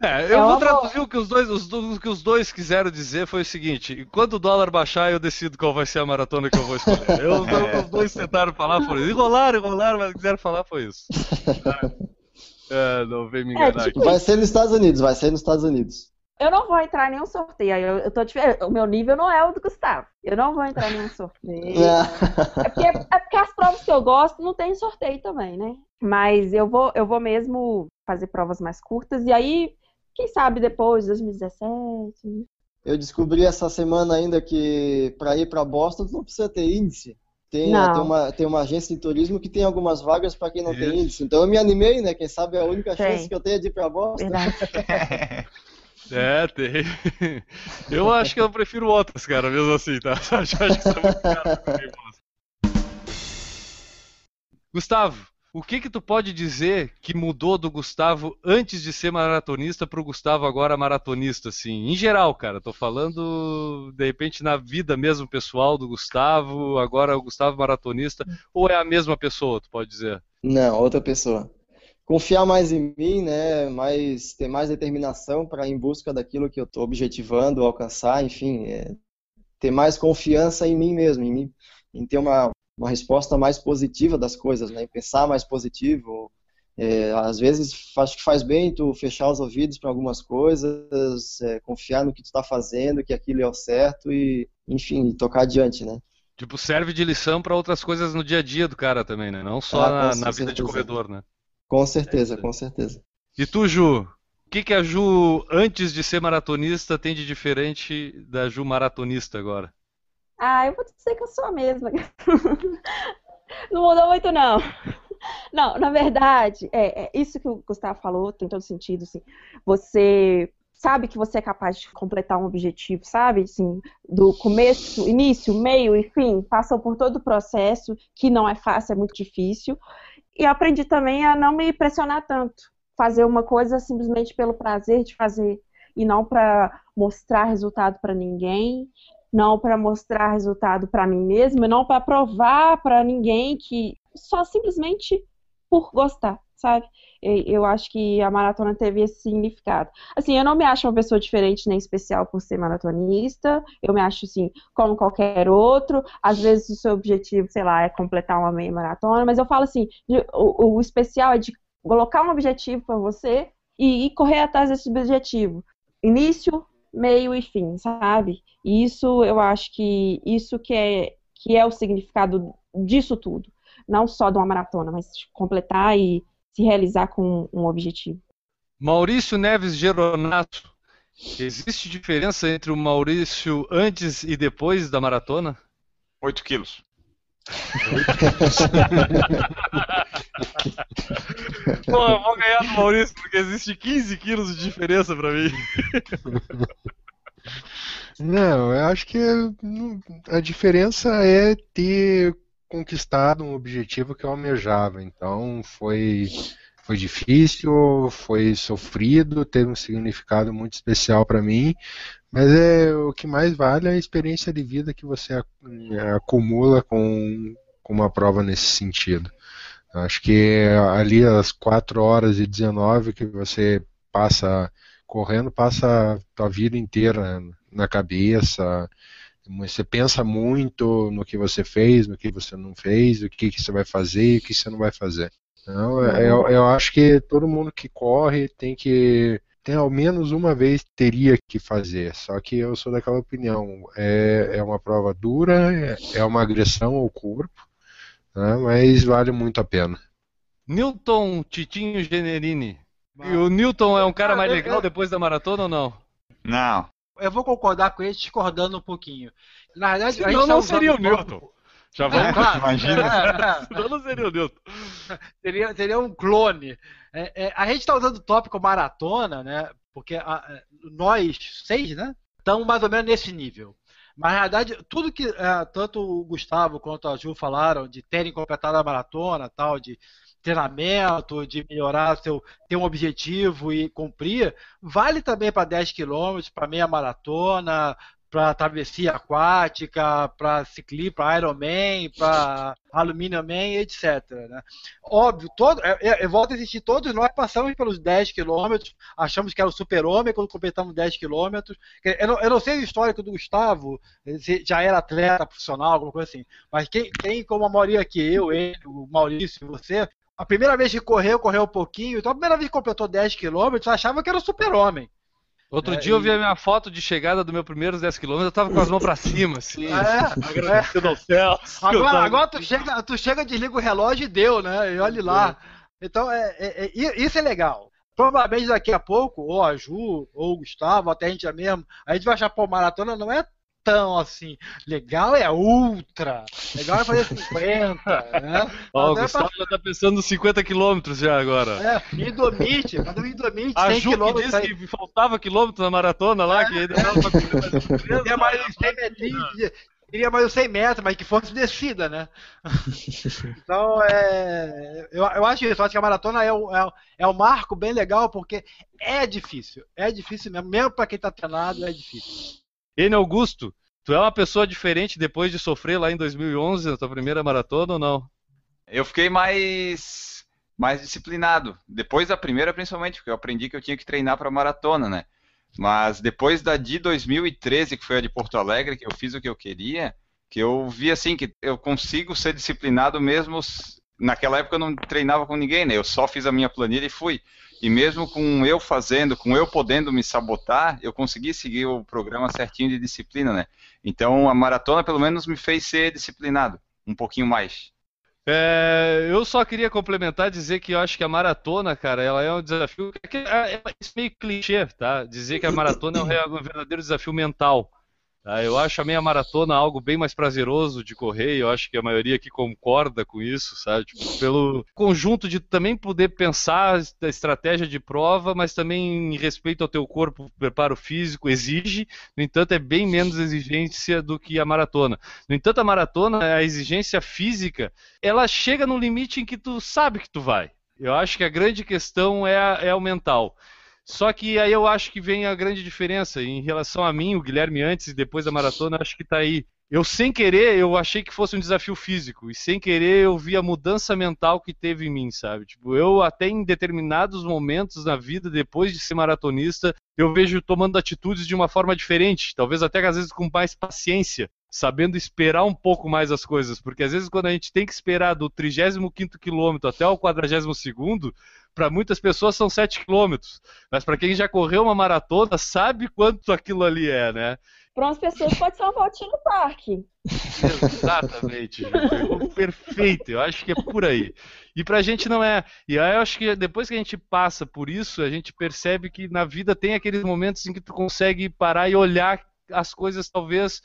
A: É, eu
E: É
A: vou traduzir o que os dois, os, o que os dois quiseram dizer foi o seguinte: quando o dólar baixar, eu decido qual vai ser a maratona que eu vou escolher. <laughs> Eu,
B: É.
A: Os dois tentaram falar, foram enrolaram, enrolaram, mas quiseram falar foi isso. <laughs> É, não vem me
E: É,
A: enganar
E: tipo
A: aqui.
F: Vai ser nos Estados Unidos, vai ser nos Estados Unidos.
E: Eu não vou entrar em nenhum sorteio. Eu, eu tô O meu nível não é o do Gustavo. Eu não vou entrar em nenhum sorteio. <laughs> É porque, é porque as provas que eu gosto não tem sorteio também, né? Mas eu vou, eu vou mesmo fazer provas mais curtas. E aí, quem sabe depois, 2017.
F: Eu descobri essa semana ainda que para ir para Boston não precisa ter índice. Tem,
E: Não.
F: tem, uma, tem uma agência de turismo que tem algumas vagas para quem não
A: Isso.
F: tem índice. Então eu me animei, né? Quem sabe é a única
E: Tem.
F: chance que eu tenho de ir para Boston. <laughs>
A: É, tem. <laughs> Eu acho que eu prefiro outras, cara, mesmo assim, tá? <laughs> Eu acho que isso é muito caro. Gustavo, o que que tu pode dizer que mudou do Gustavo antes de ser maratonista pro Gustavo agora maratonista, assim? Em geral, cara, tô falando, de repente, na vida mesmo pessoal do Gustavo, agora o Gustavo maratonista, ou é a mesma pessoa, tu pode dizer?
F: Não, outra pessoa. Confiar mais em mim, né? Mais, ter mais determinação para ir em busca daquilo que eu estou objetivando, alcançar, enfim, é, ter mais confiança em mim mesmo, em mim, em ter uma, uma resposta mais positiva das coisas, né? Em pensar mais positivo. É, às vezes acho que faz bem tu fechar os ouvidos para algumas coisas, é, confiar no que tu está fazendo, que aquilo é o certo e, enfim, tocar adiante, né?
A: Tipo, serve de lição pra outras coisas no dia a dia do cara também, né? Não só
F: Ah,
A: na, na vida de corredor, né?
F: Com certeza, com certeza.
A: E tu, Ju? O que, que a Ju, antes de ser maratonista, tem de diferente da Ju maratonista agora?
E: Ah, eu vou dizer que eu sou a mesma. <laughs> Não mudou muito, não. Não, na verdade, é, é isso que o Gustavo falou tem todo sentido, assim. Você sabe que você é capaz de completar um objetivo, sabe? Assim, do começo, início, meio e fim, passou por todo o processo, que não é fácil, é muito difícil. E aprendi também a não me pressionar tanto. Fazer uma coisa simplesmente pelo prazer de fazer e não para mostrar resultado para ninguém, não para mostrar resultado para mim mesma, não para provar para ninguém que só simplesmente por gostar, sabe? Eu acho que a maratona teve esse significado. Assim, eu não me acho uma pessoa diferente nem especial por ser maratonista. Eu me acho assim, como qualquer outro. Às vezes o seu objetivo, sei lá, é completar uma meia maratona, mas eu falo assim, o, o especial é de colocar um objetivo para você e, e correr atrás desse objetivo. Início, meio e fim, sabe? E isso eu acho que isso que é que é o significado disso tudo, não só de uma maratona, mas completar e se realizar com um objetivo.
A: Maurício Neves Geronato, existe diferença entre o Maurício antes e depois da maratona?
B: 8 quilos. <laughs>
A: Pô, eu vou ganhar do Maurício porque existe 15 quilos de diferença pra mim.
D: Não, eu acho que a diferença é ter conquistado um objetivo que eu almejava. Então foi foi difícil, foi sofrido, teve um significado muito especial para mim, mas é o que mais vale é a experiência de vida que você acumula com, com uma prova nesse sentido. Acho que ali as 4 horas e 19 que você passa correndo, passa a tua vida inteira na cabeça. Você pensa muito no que você fez, no que você não fez, o que, que você vai fazer e o que você não vai fazer. Então, eu, eu acho que todo mundo que corre tem que tem ao menos uma vez teria que fazer. Só que eu sou daquela opinião. É, é uma prova dura, é, é uma agressão ao corpo, né, mas vale muito a pena.
A: Newton Titinho Generini. E o Newton é um cara mais legal depois da maratona ou não?
B: Não.
C: Eu vou concordar com ele, discordando um pouquinho. Na verdade, a gente
A: Senão
C: tá
A: não
C: usando
A: seria o
C: um pouco-
A: Newton. Já vamos.
C: claro.
B: Imagina.
C: É, é. <laughs>
A: Senão não seria o Newton. <laughs>
C: seria, seria um clone. É, é, a gente está usando o tópico maratona, né? Porque a- é, nós seis, né? Estamos mais ou menos nesse nível. Mas na verdade, tudo que é, tanto o Gustavo quanto a Ju falaram de terem completado a maratona, tal, de treinamento, de melhorar seu, ter um objetivo e cumprir, vale também para 10 quilômetros, para meia maratona, para travessia aquática, para ciclismo, para Ironman, para Aluminium Man, etc. Né? Óbvio, todo, é, é, volta a existir, todos nós passamos pelos 10 quilômetros, achamos que era o super-homem quando completamos 10 quilômetros. Eu, não- eu não sei o histórico do Gustavo, se já era atleta profissional, alguma coisa assim, mas quem, quem como a maioria que eu, ele, o Maurício e você, a primeira vez que correu, correu um pouquinho, então a primeira vez que completou 10 quilômetros, achava que era super-homem.
A: Outro
C: É,
A: dia eu vi a minha foto de chegada do meu primeiro 10km, eu tava com as mãos pra cima, assim,
C: É,
A: agradecendo ao céu.
C: Agora, agora tu, chega, tu chega, desliga o relógio e deu, né? E olhe lá. Então, é, é- é- isso é legal. Provavelmente daqui a pouco, ou a Ju, ou o Gustavo, até a gente mesmo, a gente vai achar, pô, maratona não é tão assim. Legal é ultra. Legal é fazer <laughs> 50, né?
A: Ó, o
C: é
A: Gustavo já tá pensando nos 50 km já agora.
C: É, Indomite, mas o Indomite,
A: A
C: 100
A: Ju que
C: quilômetros
A: disse
C: aí.
A: que faltava quilômetro na maratona lá, que ainda dava pra correr mais um
C: Queria
A: peso.
C: mais uns 100 metrinhos, queria mais uns 100 metros, mas que fosse descida, né? <laughs> Então, é, eu, eu acho isso, eu acho que a maratona é, um- é, um- é um marco bem legal, porque é difícil, é difícil mesmo, mesmo pra quem tá treinado, é difícil.
A: Ene Augusto, tu é uma pessoa diferente depois de sofrer lá em 2011 na tua primeira maratona ou não?
B: Eu fiquei mais mais disciplinado. Depois da primeira, principalmente, porque eu aprendi que eu tinha que treinar para maratona, né? Mas depois da de 2013, que foi a de Porto Alegre, que eu fiz o que eu queria, que eu vi assim que eu consigo ser disciplinado mesmo. Naquela época eu não treinava com ninguém, né? Eu só fiz a minha planilha e fui. E mesmo com eu fazendo, com eu podendo me sabotar, eu consegui seguir o programa certinho de disciplina, né? Então a maratona pelo menos me fez ser disciplinado, um pouquinho mais.
A: É, eu só queria complementar, dizer que eu acho que a maratona, cara, ela é um desafio. É, é, é meio clichê, tá? Dizer que a maratona é um verdadeiro desafio mental. Tá? Eu acho a meia maratona algo bem mais prazeroso de correr, e eu acho que a maioria aqui concorda com isso, sabe? Tipo, pelo conjunto de também poder pensar a estratégia de prova, mas também em respeito ao teu corpo, preparo físico, exige, no entanto, é bem menos exigência do que a maratona. No entanto, a maratona, a exigência física, ela chega no limite em que tu sabe que tu vai. Eu acho que a grande questão é, é o mental. Só que aí eu acho que vem a grande diferença. Em relação a mim, o Guilherme antes e depois da maratona, acho que está aí. Eu, sem querer, eu achei que fosse um desafio físico. E sem querer, eu vi a mudança mental que teve em mim, sabe? Tipo, eu até em determinados momentos na vida, depois de ser maratonista, eu vejo tomando atitudes de uma forma diferente. Talvez até às vezes com mais paciência sabendo esperar um pouco mais as coisas, porque às vezes quando a gente tem que esperar do 35º quilômetro até o 42º, para muitas pessoas são 7 quilômetros, mas para quem já correu uma maratona sabe quanto aquilo ali é, né?
E: Para umas pessoas pode ser uma voltinha no parque.
A: Exatamente, perfeito, eu acho que é por aí. E pra gente não é. E aí eu acho que depois que a gente passa por isso, a gente percebe que na vida tem aqueles momentos em que tu consegue parar e olhar as coisas talvez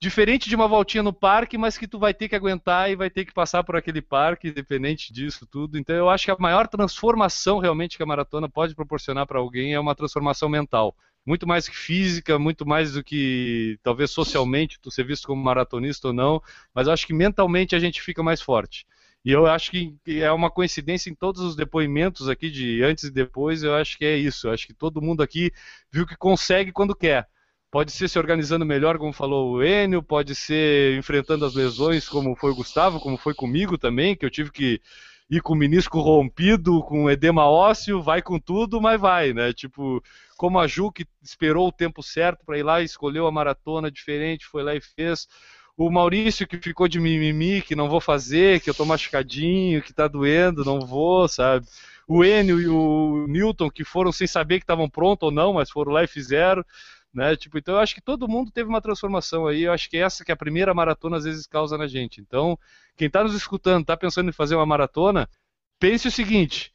A: diferente de uma voltinha no parque, mas que tu vai ter que aguentar e vai ter que passar por aquele parque, independente disso tudo. Então eu acho que a maior transformação realmente que a maratona pode proporcionar para alguém é uma transformação mental. Muito mais que física, muito mais do que talvez socialmente tu ser visto como maratonista ou não, mas eu acho que mentalmente a gente fica mais forte. E eu acho que é uma coincidência em todos os depoimentos aqui de antes e depois, eu acho que é isso. Eu acho que todo mundo aqui viu que consegue quando quer. Pode ser se organizando melhor, como falou o Enio, pode ser enfrentando as lesões, como foi o Gustavo, como foi comigo também, que eu tive que ir com o menisco rompido, com edema ósseo, vai com tudo, mas vai, né? Tipo, como a Ju, que esperou o tempo certo para ir lá, escolheu a maratona diferente, foi lá e fez. O Maurício, que ficou de mimimi, que não vou fazer, que eu tô machucadinho, que tá doendo, não vou, sabe? O Enio e o Newton, que foram sem saber que estavam prontos ou não, mas foram lá e fizeram. Né? Tipo, então eu acho que todo mundo teve uma transformação aí. Eu acho que essa que é a primeira maratona às vezes causa na gente. Então, quem está nos escutando, está pensando em fazer uma maratona, pense o seguinte: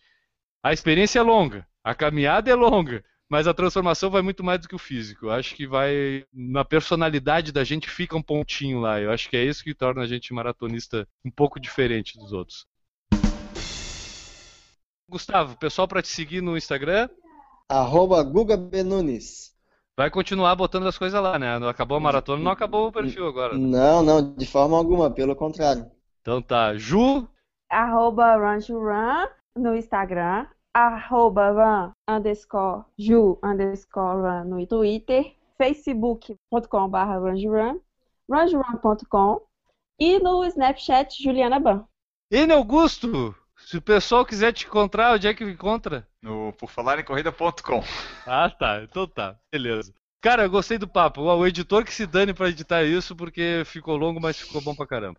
A: a experiência é longa, a caminhada é longa, mas a transformação vai muito mais do que o físico. Eu acho que vai na personalidade da gente fica um pontinho lá. Eu acho que é isso que torna a gente maratonista um pouco diferente dos outros. Gustavo, pessoal para te seguir no Instagram?
F: Arroba Guga Benunes.
A: Vai continuar botando as coisas lá, né? Acabou a maratona, não acabou o perfil agora.
F: Não, não, de forma alguma, pelo contrário.
A: Então tá, Ju.
E: Arroba run run no Instagram. Arroba run underscore ju underscore run no Twitter. facebook.com.br runrun. runrun.com e no Snapchat Juliana Ban.
A: Ene Augusto, se o pessoal quiser te encontrar, onde é que encontra?
B: No porfalarencorrida.com.
A: Ah, tá. Então tá. Beleza. Cara, eu gostei do papo. O editor que se dane para editar isso, porque ficou longo, mas ficou bom pra caramba.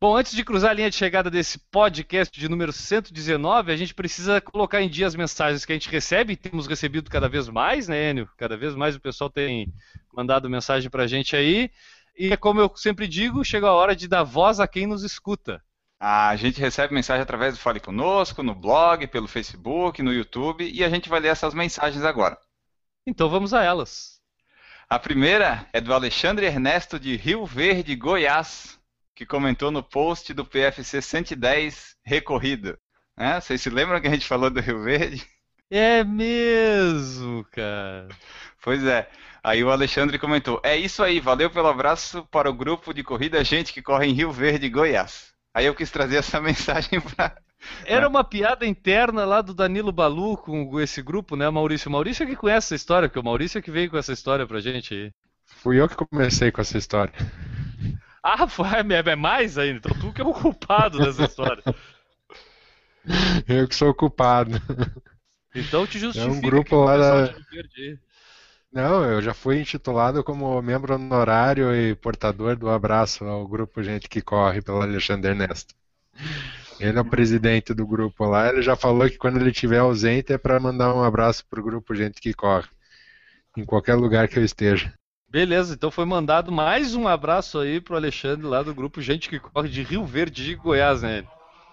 A: Bom, antes de cruzar a linha de chegada desse podcast de número 119, a gente precisa colocar em dia as mensagens que a gente recebe, e temos recebido cada vez mais, né, Enio? Cada vez mais o pessoal tem mandado mensagem pra gente aí. E como eu sempre digo, chega a hora de dar voz a quem nos escuta.
B: A gente recebe mensagem através do Fale Conosco, no blog, pelo Facebook, no YouTube, e a gente vai ler essas mensagens agora.
A: Então vamos a elas.
B: A primeira é do Alexandre Ernesto de Rio Verde, Goiás, que comentou no post do PFC 110 Recorrida. É, vocês se lembram que a gente falou do Rio Verde?
A: É mesmo, cara.
B: Pois é. Aí o Alexandre comentou: É isso aí, valeu pelo abraço para o grupo de corrida Gente que corre em Rio Verde, Goiás. Aí eu quis trazer essa <laughs> mensagem para.
A: Era uma piada interna lá do Danilo Balu com esse grupo, né, Maurício? Maurício é que conhece essa história, porque o Maurício é que veio com essa história pra gente aí.
D: Fui eu que comecei com essa história.
A: Ah, foi, é mais ainda. Então tu que é o culpado dessa história.
D: Eu que sou o culpado.
A: Então te justifica.
D: É um grupo lá da... Não, eu já fui intitulado como membro honorário e portador do abraço ao grupo Gente que Corre pelo Alexandre Ernesto. Ele é o presidente do grupo lá, ele já falou que quando ele estiver ausente é para mandar um abraço pro grupo Gente que Corre. Em qualquer lugar que eu esteja.
A: Beleza, então foi mandado mais um abraço aí pro Alexandre lá do grupo Gente que Corre de Rio Verde de Goiás, né?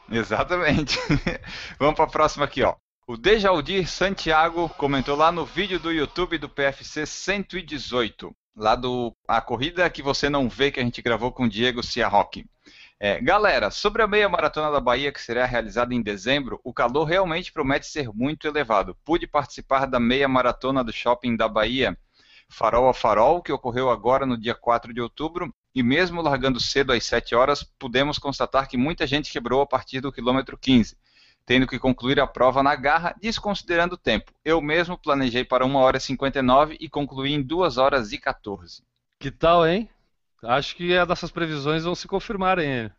B: Exatamente. <laughs> Vamos para a próxima aqui, ó. O Dejaldir Santiago comentou lá no vídeo do YouTube do PFC 118, lá do a corrida que você não vê que a gente gravou com o Diego Ciarroque. É, galera, sobre a meia maratona da Bahia que será realizada em dezembro, o calor realmente promete ser muito elevado. Pude participar da meia maratona do shopping da Bahia, farol a farol, que ocorreu agora no dia 4 de outubro, e mesmo largando cedo às 7 horas, pudemos constatar que muita gente quebrou a partir do quilômetro 15, tendo que concluir a prova na garra, desconsiderando o tempo. Eu mesmo planejei para 1 hora e 59 e concluí em 2 horas e 14.
A: Que tal, hein? Acho que as nossas previsões vão se confirmar, hein?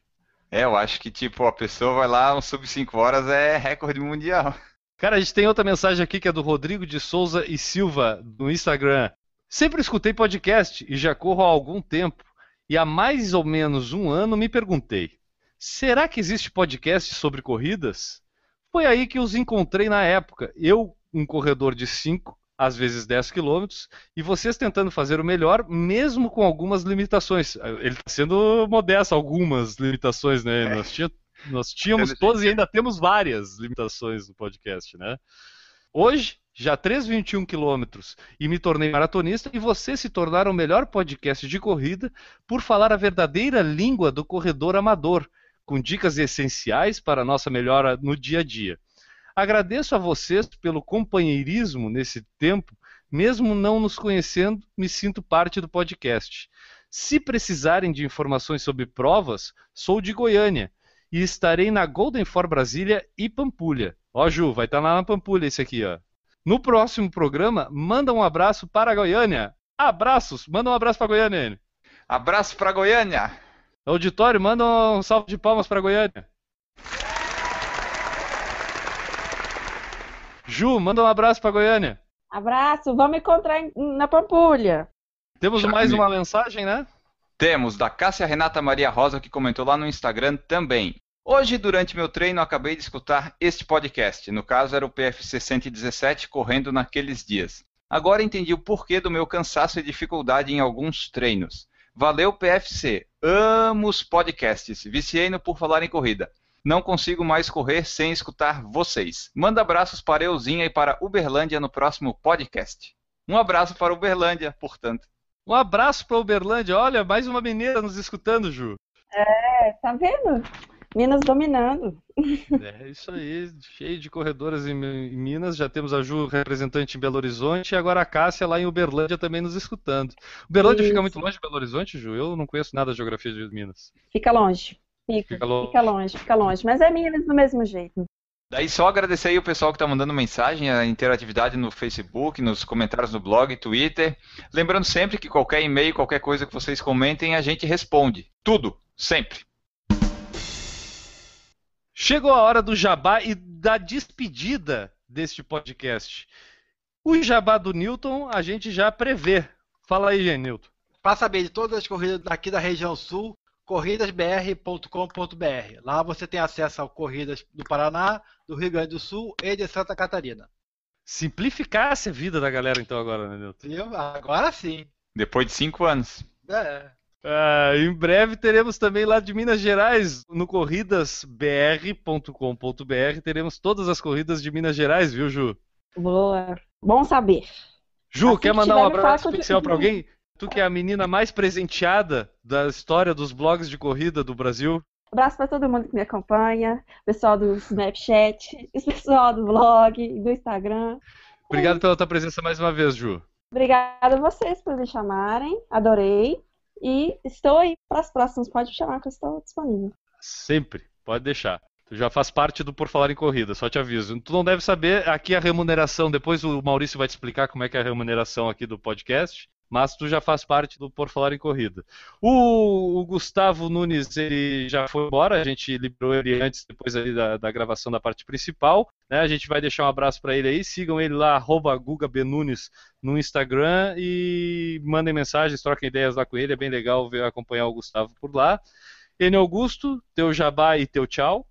B: É, eu acho que tipo, a pessoa vai lá, um sub 5 horas é recorde mundial.
A: Cara, a gente tem outra mensagem aqui que é do Rodrigo de Souza e Silva, no Instagram. Sempre escutei podcast e já corro há algum tempo. E há mais ou menos um ano me perguntei: será que existe podcast sobre corridas? Foi aí que os encontrei na época. Eu, um corredor de 5, às vezes 10 quilômetros, e vocês tentando fazer o melhor, mesmo com algumas limitações. Ele está sendo modesto, algumas limitações, né?
B: É.
A: Nós, tinha, nós tínhamos todas e ainda temos várias limitações no podcast, né? Hoje, já 3,21 quilômetros e me tornei maratonista e você se tornar o melhor podcast de corrida por falar a verdadeira língua do corredor amador, com dicas essenciais para a nossa melhora no dia a dia. Agradeço a vocês pelo companheirismo nesse tempo, mesmo não nos conhecendo, me sinto parte do podcast. Se precisarem de informações sobre provas, sou de Goiânia e estarei na Golden For Brasília e Pampulha. Ó, Ju, vai estar lá na Pampulha esse aqui, ó. No próximo programa, manda um abraço para a Goiânia. Abraços, manda um abraço para Goiânia.
B: Abraço para Goiânia.
A: Auditório, manda um salve de palmas para Goiânia. Ju, manda um abraço para Goiânia.
E: Abraço, vamos encontrar na Pampulha.
A: Temos
B: Chame.
A: mais uma mensagem, né?
B: Temos da Cássia Renata Maria Rosa que comentou lá no Instagram também. Hoje, durante meu treino, acabei de escutar este podcast. No caso, era o PFC 117 correndo naqueles dias. Agora entendi o porquê do meu cansaço e dificuldade em alguns treinos. Valeu, PFC. Amo os podcasts. Viciei no Por Falar em Corrida. Não consigo mais correr sem escutar vocês. Manda abraços para Euzinha e para Uberlândia no próximo podcast. Um abraço para Uberlândia, portanto.
A: Um abraço para Uberlândia. Olha, mais uma mineira nos escutando, Ju.
E: É, tá vendo? Minas dominando.
A: É isso aí, cheio de corredoras em, em Minas. Já temos a Ju representante em Belo Horizonte e agora a Cássia lá em Uberlândia também nos escutando. Uberlândia fica
E: Isso.
A: muito longe de Belo Horizonte, Ju? Eu não conheço nada da geografia de Minas.
E: Fica longe. Fica,
A: Fica longe.
E: fica longe, fica longe. Mas é Minas do mesmo jeito.
B: Daí só agradecer aí o pessoal que está mandando mensagem, a interatividade no Facebook, nos comentários no blog, Twitter. Lembrando sempre que qualquer e-mail, qualquer coisa que vocês comentem, a gente responde. Tudo, sempre.
A: Chegou a hora do jabá e da despedida deste podcast. O jabá do Newton a gente já prevê. Fala aí, Newton.
C: Para saber de todas as corridas daqui da região sul, corridasbr.com.br. Lá você tem acesso a corridas do Paraná, do Rio Grande do Sul e de Santa Catarina.
A: Simplificasse a vida da galera então agora, né, Newton?
C: Viu? Agora sim.
B: Depois de cinco anos.
C: É.
A: Ah, em breve teremos também lá de Minas Gerais, no corridasbr.com.br, teremos todas as corridas de Minas Gerais, viu, Ju?
E: Boa. Bom saber.
A: Ju,
E: Assim
A: quer
E: que
A: mandar um abraço especial pra alguém? Tu que é a menina mais presenteada da história dos blogs de corrida do Brasil.
E: Abraço para todo mundo que me acompanha, pessoal do Snapchat, pessoal do blog, do Instagram.
A: Obrigado pela tua presença mais uma vez, Ju.
E: Obrigada a vocês por me chamarem, adorei. E estou aí para os próximos, pode me chamar que eu estou disponível.
A: Sempre, pode deixar. Tu já faz parte do Por Falar em Corrida, só te aviso. Tu não deve saber aqui a remuneração, depois o Maurício vai te explicar como é que é a remuneração aqui do podcast, mas tu já faz parte do Por Falar em Corrida. O, o Gustavo Nunes, ele já foi embora, a gente liberou ele antes, depois ali da, da gravação da parte principal, né? A gente vai deixar um abraço para ele aí, sigam ele lá, GugaBenunes no Instagram e mandem mensagens, troquem ideias lá com ele, é bem legal ver, acompanhar o Gustavo por lá. Enio Augusto, teu jabá e teu tchau.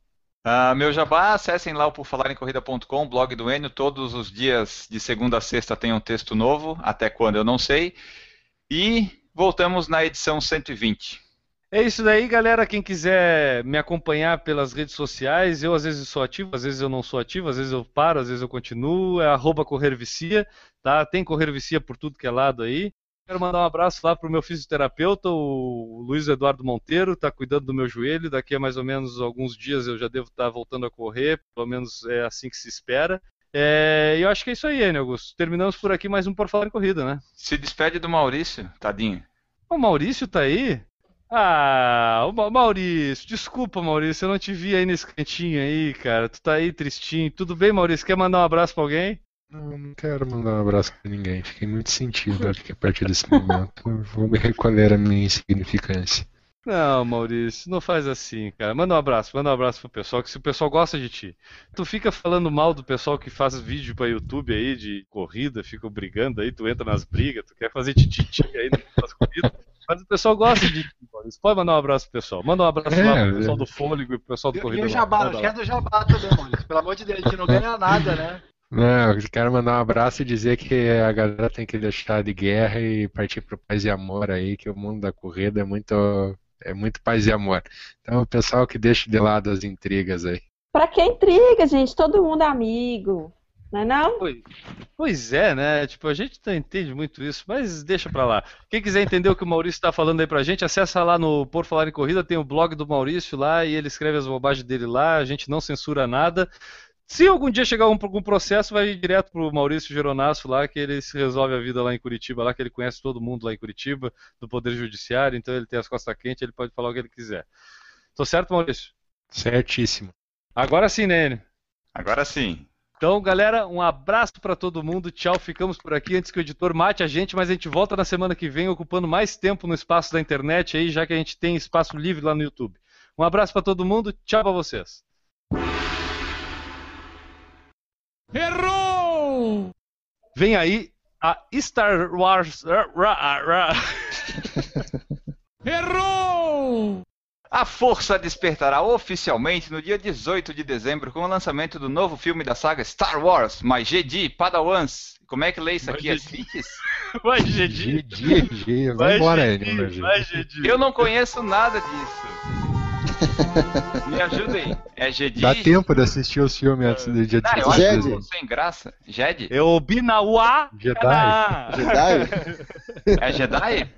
B: Ah, meu jabá, acessem lá o porfalarencorrida.com, blog do Enio. Todos os dias, de segunda a sexta, tem um texto novo. Até quando eu não sei. E voltamos na edição 120.
A: É isso daí, galera. Quem quiser me acompanhar pelas redes sociais, eu às vezes sou ativo, às vezes eu não sou ativo, às vezes eu paro, às vezes eu continuo. É arroba Corrervicia, tá? Tem Corrervicia por tudo que é lado aí. Quero mandar um abraço lá pro meu fisioterapeuta, o Luiz Eduardo Monteiro, tá cuidando do meu joelho. Daqui a mais ou menos alguns dias eu já devo estar voltando a correr, pelo menos é assim que se espera. É, e eu acho que é isso aí, Enio Augusto. Terminamos por aqui mais um Por Falar em Corrida, né?
B: Se despede do Maurício, tadinho.
A: O Maurício tá aí? Ah, o Ma- Maurício, desculpa, Maurício, eu não te vi aí nesse cantinho aí, cara. Tu tá aí tristinho. Tudo bem, Maurício? Quer mandar um abraço pra alguém?
D: Não, não quero mandar um abraço pra ninguém. Fiquei muito sentido acho que a partir desse momento. Eu vou me recolher a minha insignificância.
A: Não, Maurício, não faz assim, cara. Manda um abraço, manda um abraço pro pessoal, que se o pessoal gosta de ti. Tu fica falando mal do pessoal que faz vídeo pra YouTube aí de corrida, fica brigando aí, tu entra nas brigas, tu quer fazer tititi aí nas corridas. Mas o pessoal gosta de ti, Maurício. Pode mandar um abraço pro pessoal. Manda um abraço
D: É,
A: lá pro
D: é.
A: pessoal do fôlego e pro pessoal do corrida.
C: e o. Jabá, não esquece do Jabá também, Maurício. Pelo amor de Deus, a gente não ganha nada, né?
D: Não, eu quero mandar um abraço e dizer que a galera tem que deixar de guerra e partir pro paz e amor aí, que o mundo da corrida é muito, é muito paz e amor. Então, o pessoal que deixa de lado as intrigas aí.
E: Pra que intriga, gente? Todo mundo é amigo. Não é não?
A: Pois, pois é, né? Tipo, a gente não entende muito isso, mas deixa pra lá. Quem quiser entender o que o Maurício tá falando aí pra gente, acessa lá no Por Falar em Corrida, tem o blog do Maurício lá e ele escreve as bobagens dele lá, a gente não censura nada. Se algum dia chegar um, algum processo, vai ir direto pro Maurício Geronasso lá, que ele se resolve a vida lá em Curitiba, lá que ele conhece todo mundo lá em Curitiba, do Poder Judiciário, então ele tem as costas quentes, ele pode falar o que ele quiser. Tô certo, Maurício?
D: Certíssimo.
A: Agora sim, né, Enio?
B: Agora sim.
A: Então, galera, um abraço pra todo mundo. Tchau, ficamos por aqui antes que o editor mate a gente, mas a gente volta na semana que vem ocupando mais tempo no espaço da internet aí, já que a gente tem espaço livre lá no YouTube. Um abraço pra todo mundo. Tchau pra vocês.
H: Errou!
A: Vem aí a Star Wars. <laughs>
H: Errou!
B: A Força despertará oficialmente no dia 18 de dezembro com o lançamento do novo filme da saga Star Wars, mais Jedi, Padawans. Como é que lê isso aqui? É
A: Mais
B: Siths?
A: Vai, Gedi.
D: Dia, dia, vai embora, Enio.
A: Vai, Gedi.
B: Eu não conheço nada disso. Me ajudem. É Jedi?
D: Dá tempo de assistir os filmes antes do dia
B: Ah, eu
D: 18
B: acho
D: de
F: Jedi.
B: que
D: dezembro.
B: sem graça. Jedi?
A: É o Binawa.
D: Jedi.
A: Kana.
F: Jedi?
B: É Jedi?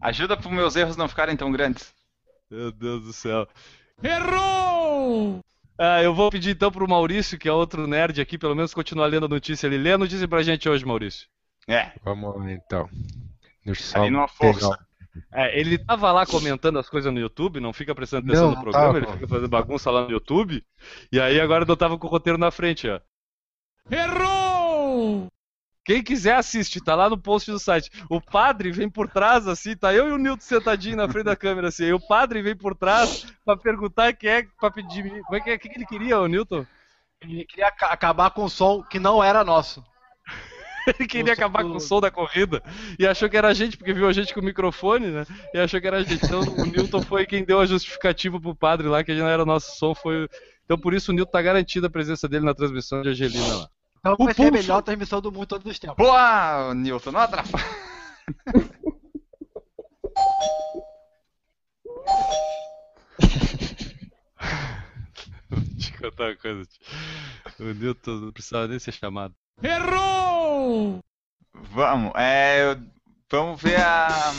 B: Ajuda para meus erros não ficarem tão grandes.
A: Meu Deus do céu.
H: Errou!
A: Ah, eu vou pedir então pro Maurício, que é outro nerd aqui, pelo menos continuar lendo a notícia. Ele lê a notícia pra gente hoje, Maurício.
B: É,
D: Vamos lá, então. Deixa eu só
B: ali numa
D: pegar
B: força.
A: É, ele tava lá comentando as coisas no YouTube, não fica prestando atenção
D: Não,
A: no programa,
D: tava.
A: ele fica fazendo bagunça lá no YouTube. E aí agora eu tava com o roteiro na frente, ó.
H: Errou!
A: Quem quiser assiste, tá lá no post do site. O padre vem por trás, assim, tá eu e o Nilton sentadinho na frente da câmera, assim. Aí o padre vem por trás pra perguntar quem é, pra pedir. Como é que, é, o que que ele queria, o Newton?
C: Ele queria aca- acabar com o som que não era nosso.
A: Ele queria acabar com o som da corrida e achou que era a gente, porque viu a gente com o microfone, né? E achou que era a gente. Então o Newton foi quem deu a justificativa pro padre lá, que não era o nosso som. Foi... Então por isso o Newton tá garantido a presença dele na transmissão de Angelina lá.
C: Então vai ser a melhor transmissão do mundo todos os tempos.
B: Boa, Newton, não atrapalha. <laughs>
A: Vou te contar uma coisa. O Newton não precisava nem ser chamado.
H: Errou!
B: Vamos, é, eu- vamos ver a.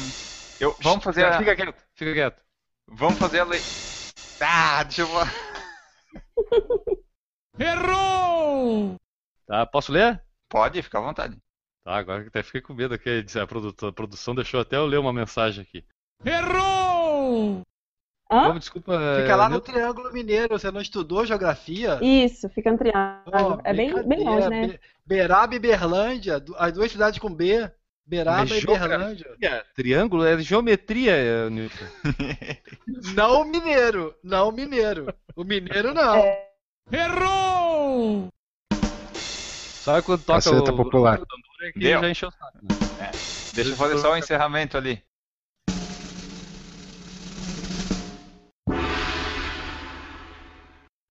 B: Eu, vamos fazer a.
A: Fica quieto, fica quieto.
B: Vamos fazer a lei. Ah, deixa eu. <laughs>
H: Errou!
A: Tá, posso ler?
B: Pode, fica à vontade.
A: Tá, agora até fiquei com medo aqui. A produção, a produção deixou até eu ler uma mensagem aqui.
H: Errou!
E: Hã?
A: Como, desculpa.
C: Fica
A: é,
C: lá no? Triângulo Mineiro, você não estudou geografia?
E: Isso, fica no triângulo.
C: Ó,
E: é bem, bem longe, né?
C: Be- Beraba e Berlândia, as duas cidades com B. Beraba
A: Mas
C: e? Berlândia.
A: Triângulo é geometria, é, Newton. <laughs>
C: Não o mineiro, não o mineiro. O mineiro não.
E: É.
H: Errou!
A: Sabe quando toca
D: Caceta
A: o
D: popular.
A: o tambor é que
B: Deu.
A: já encheu o saco.
B: Deixa eu fazer só o encerramento ali.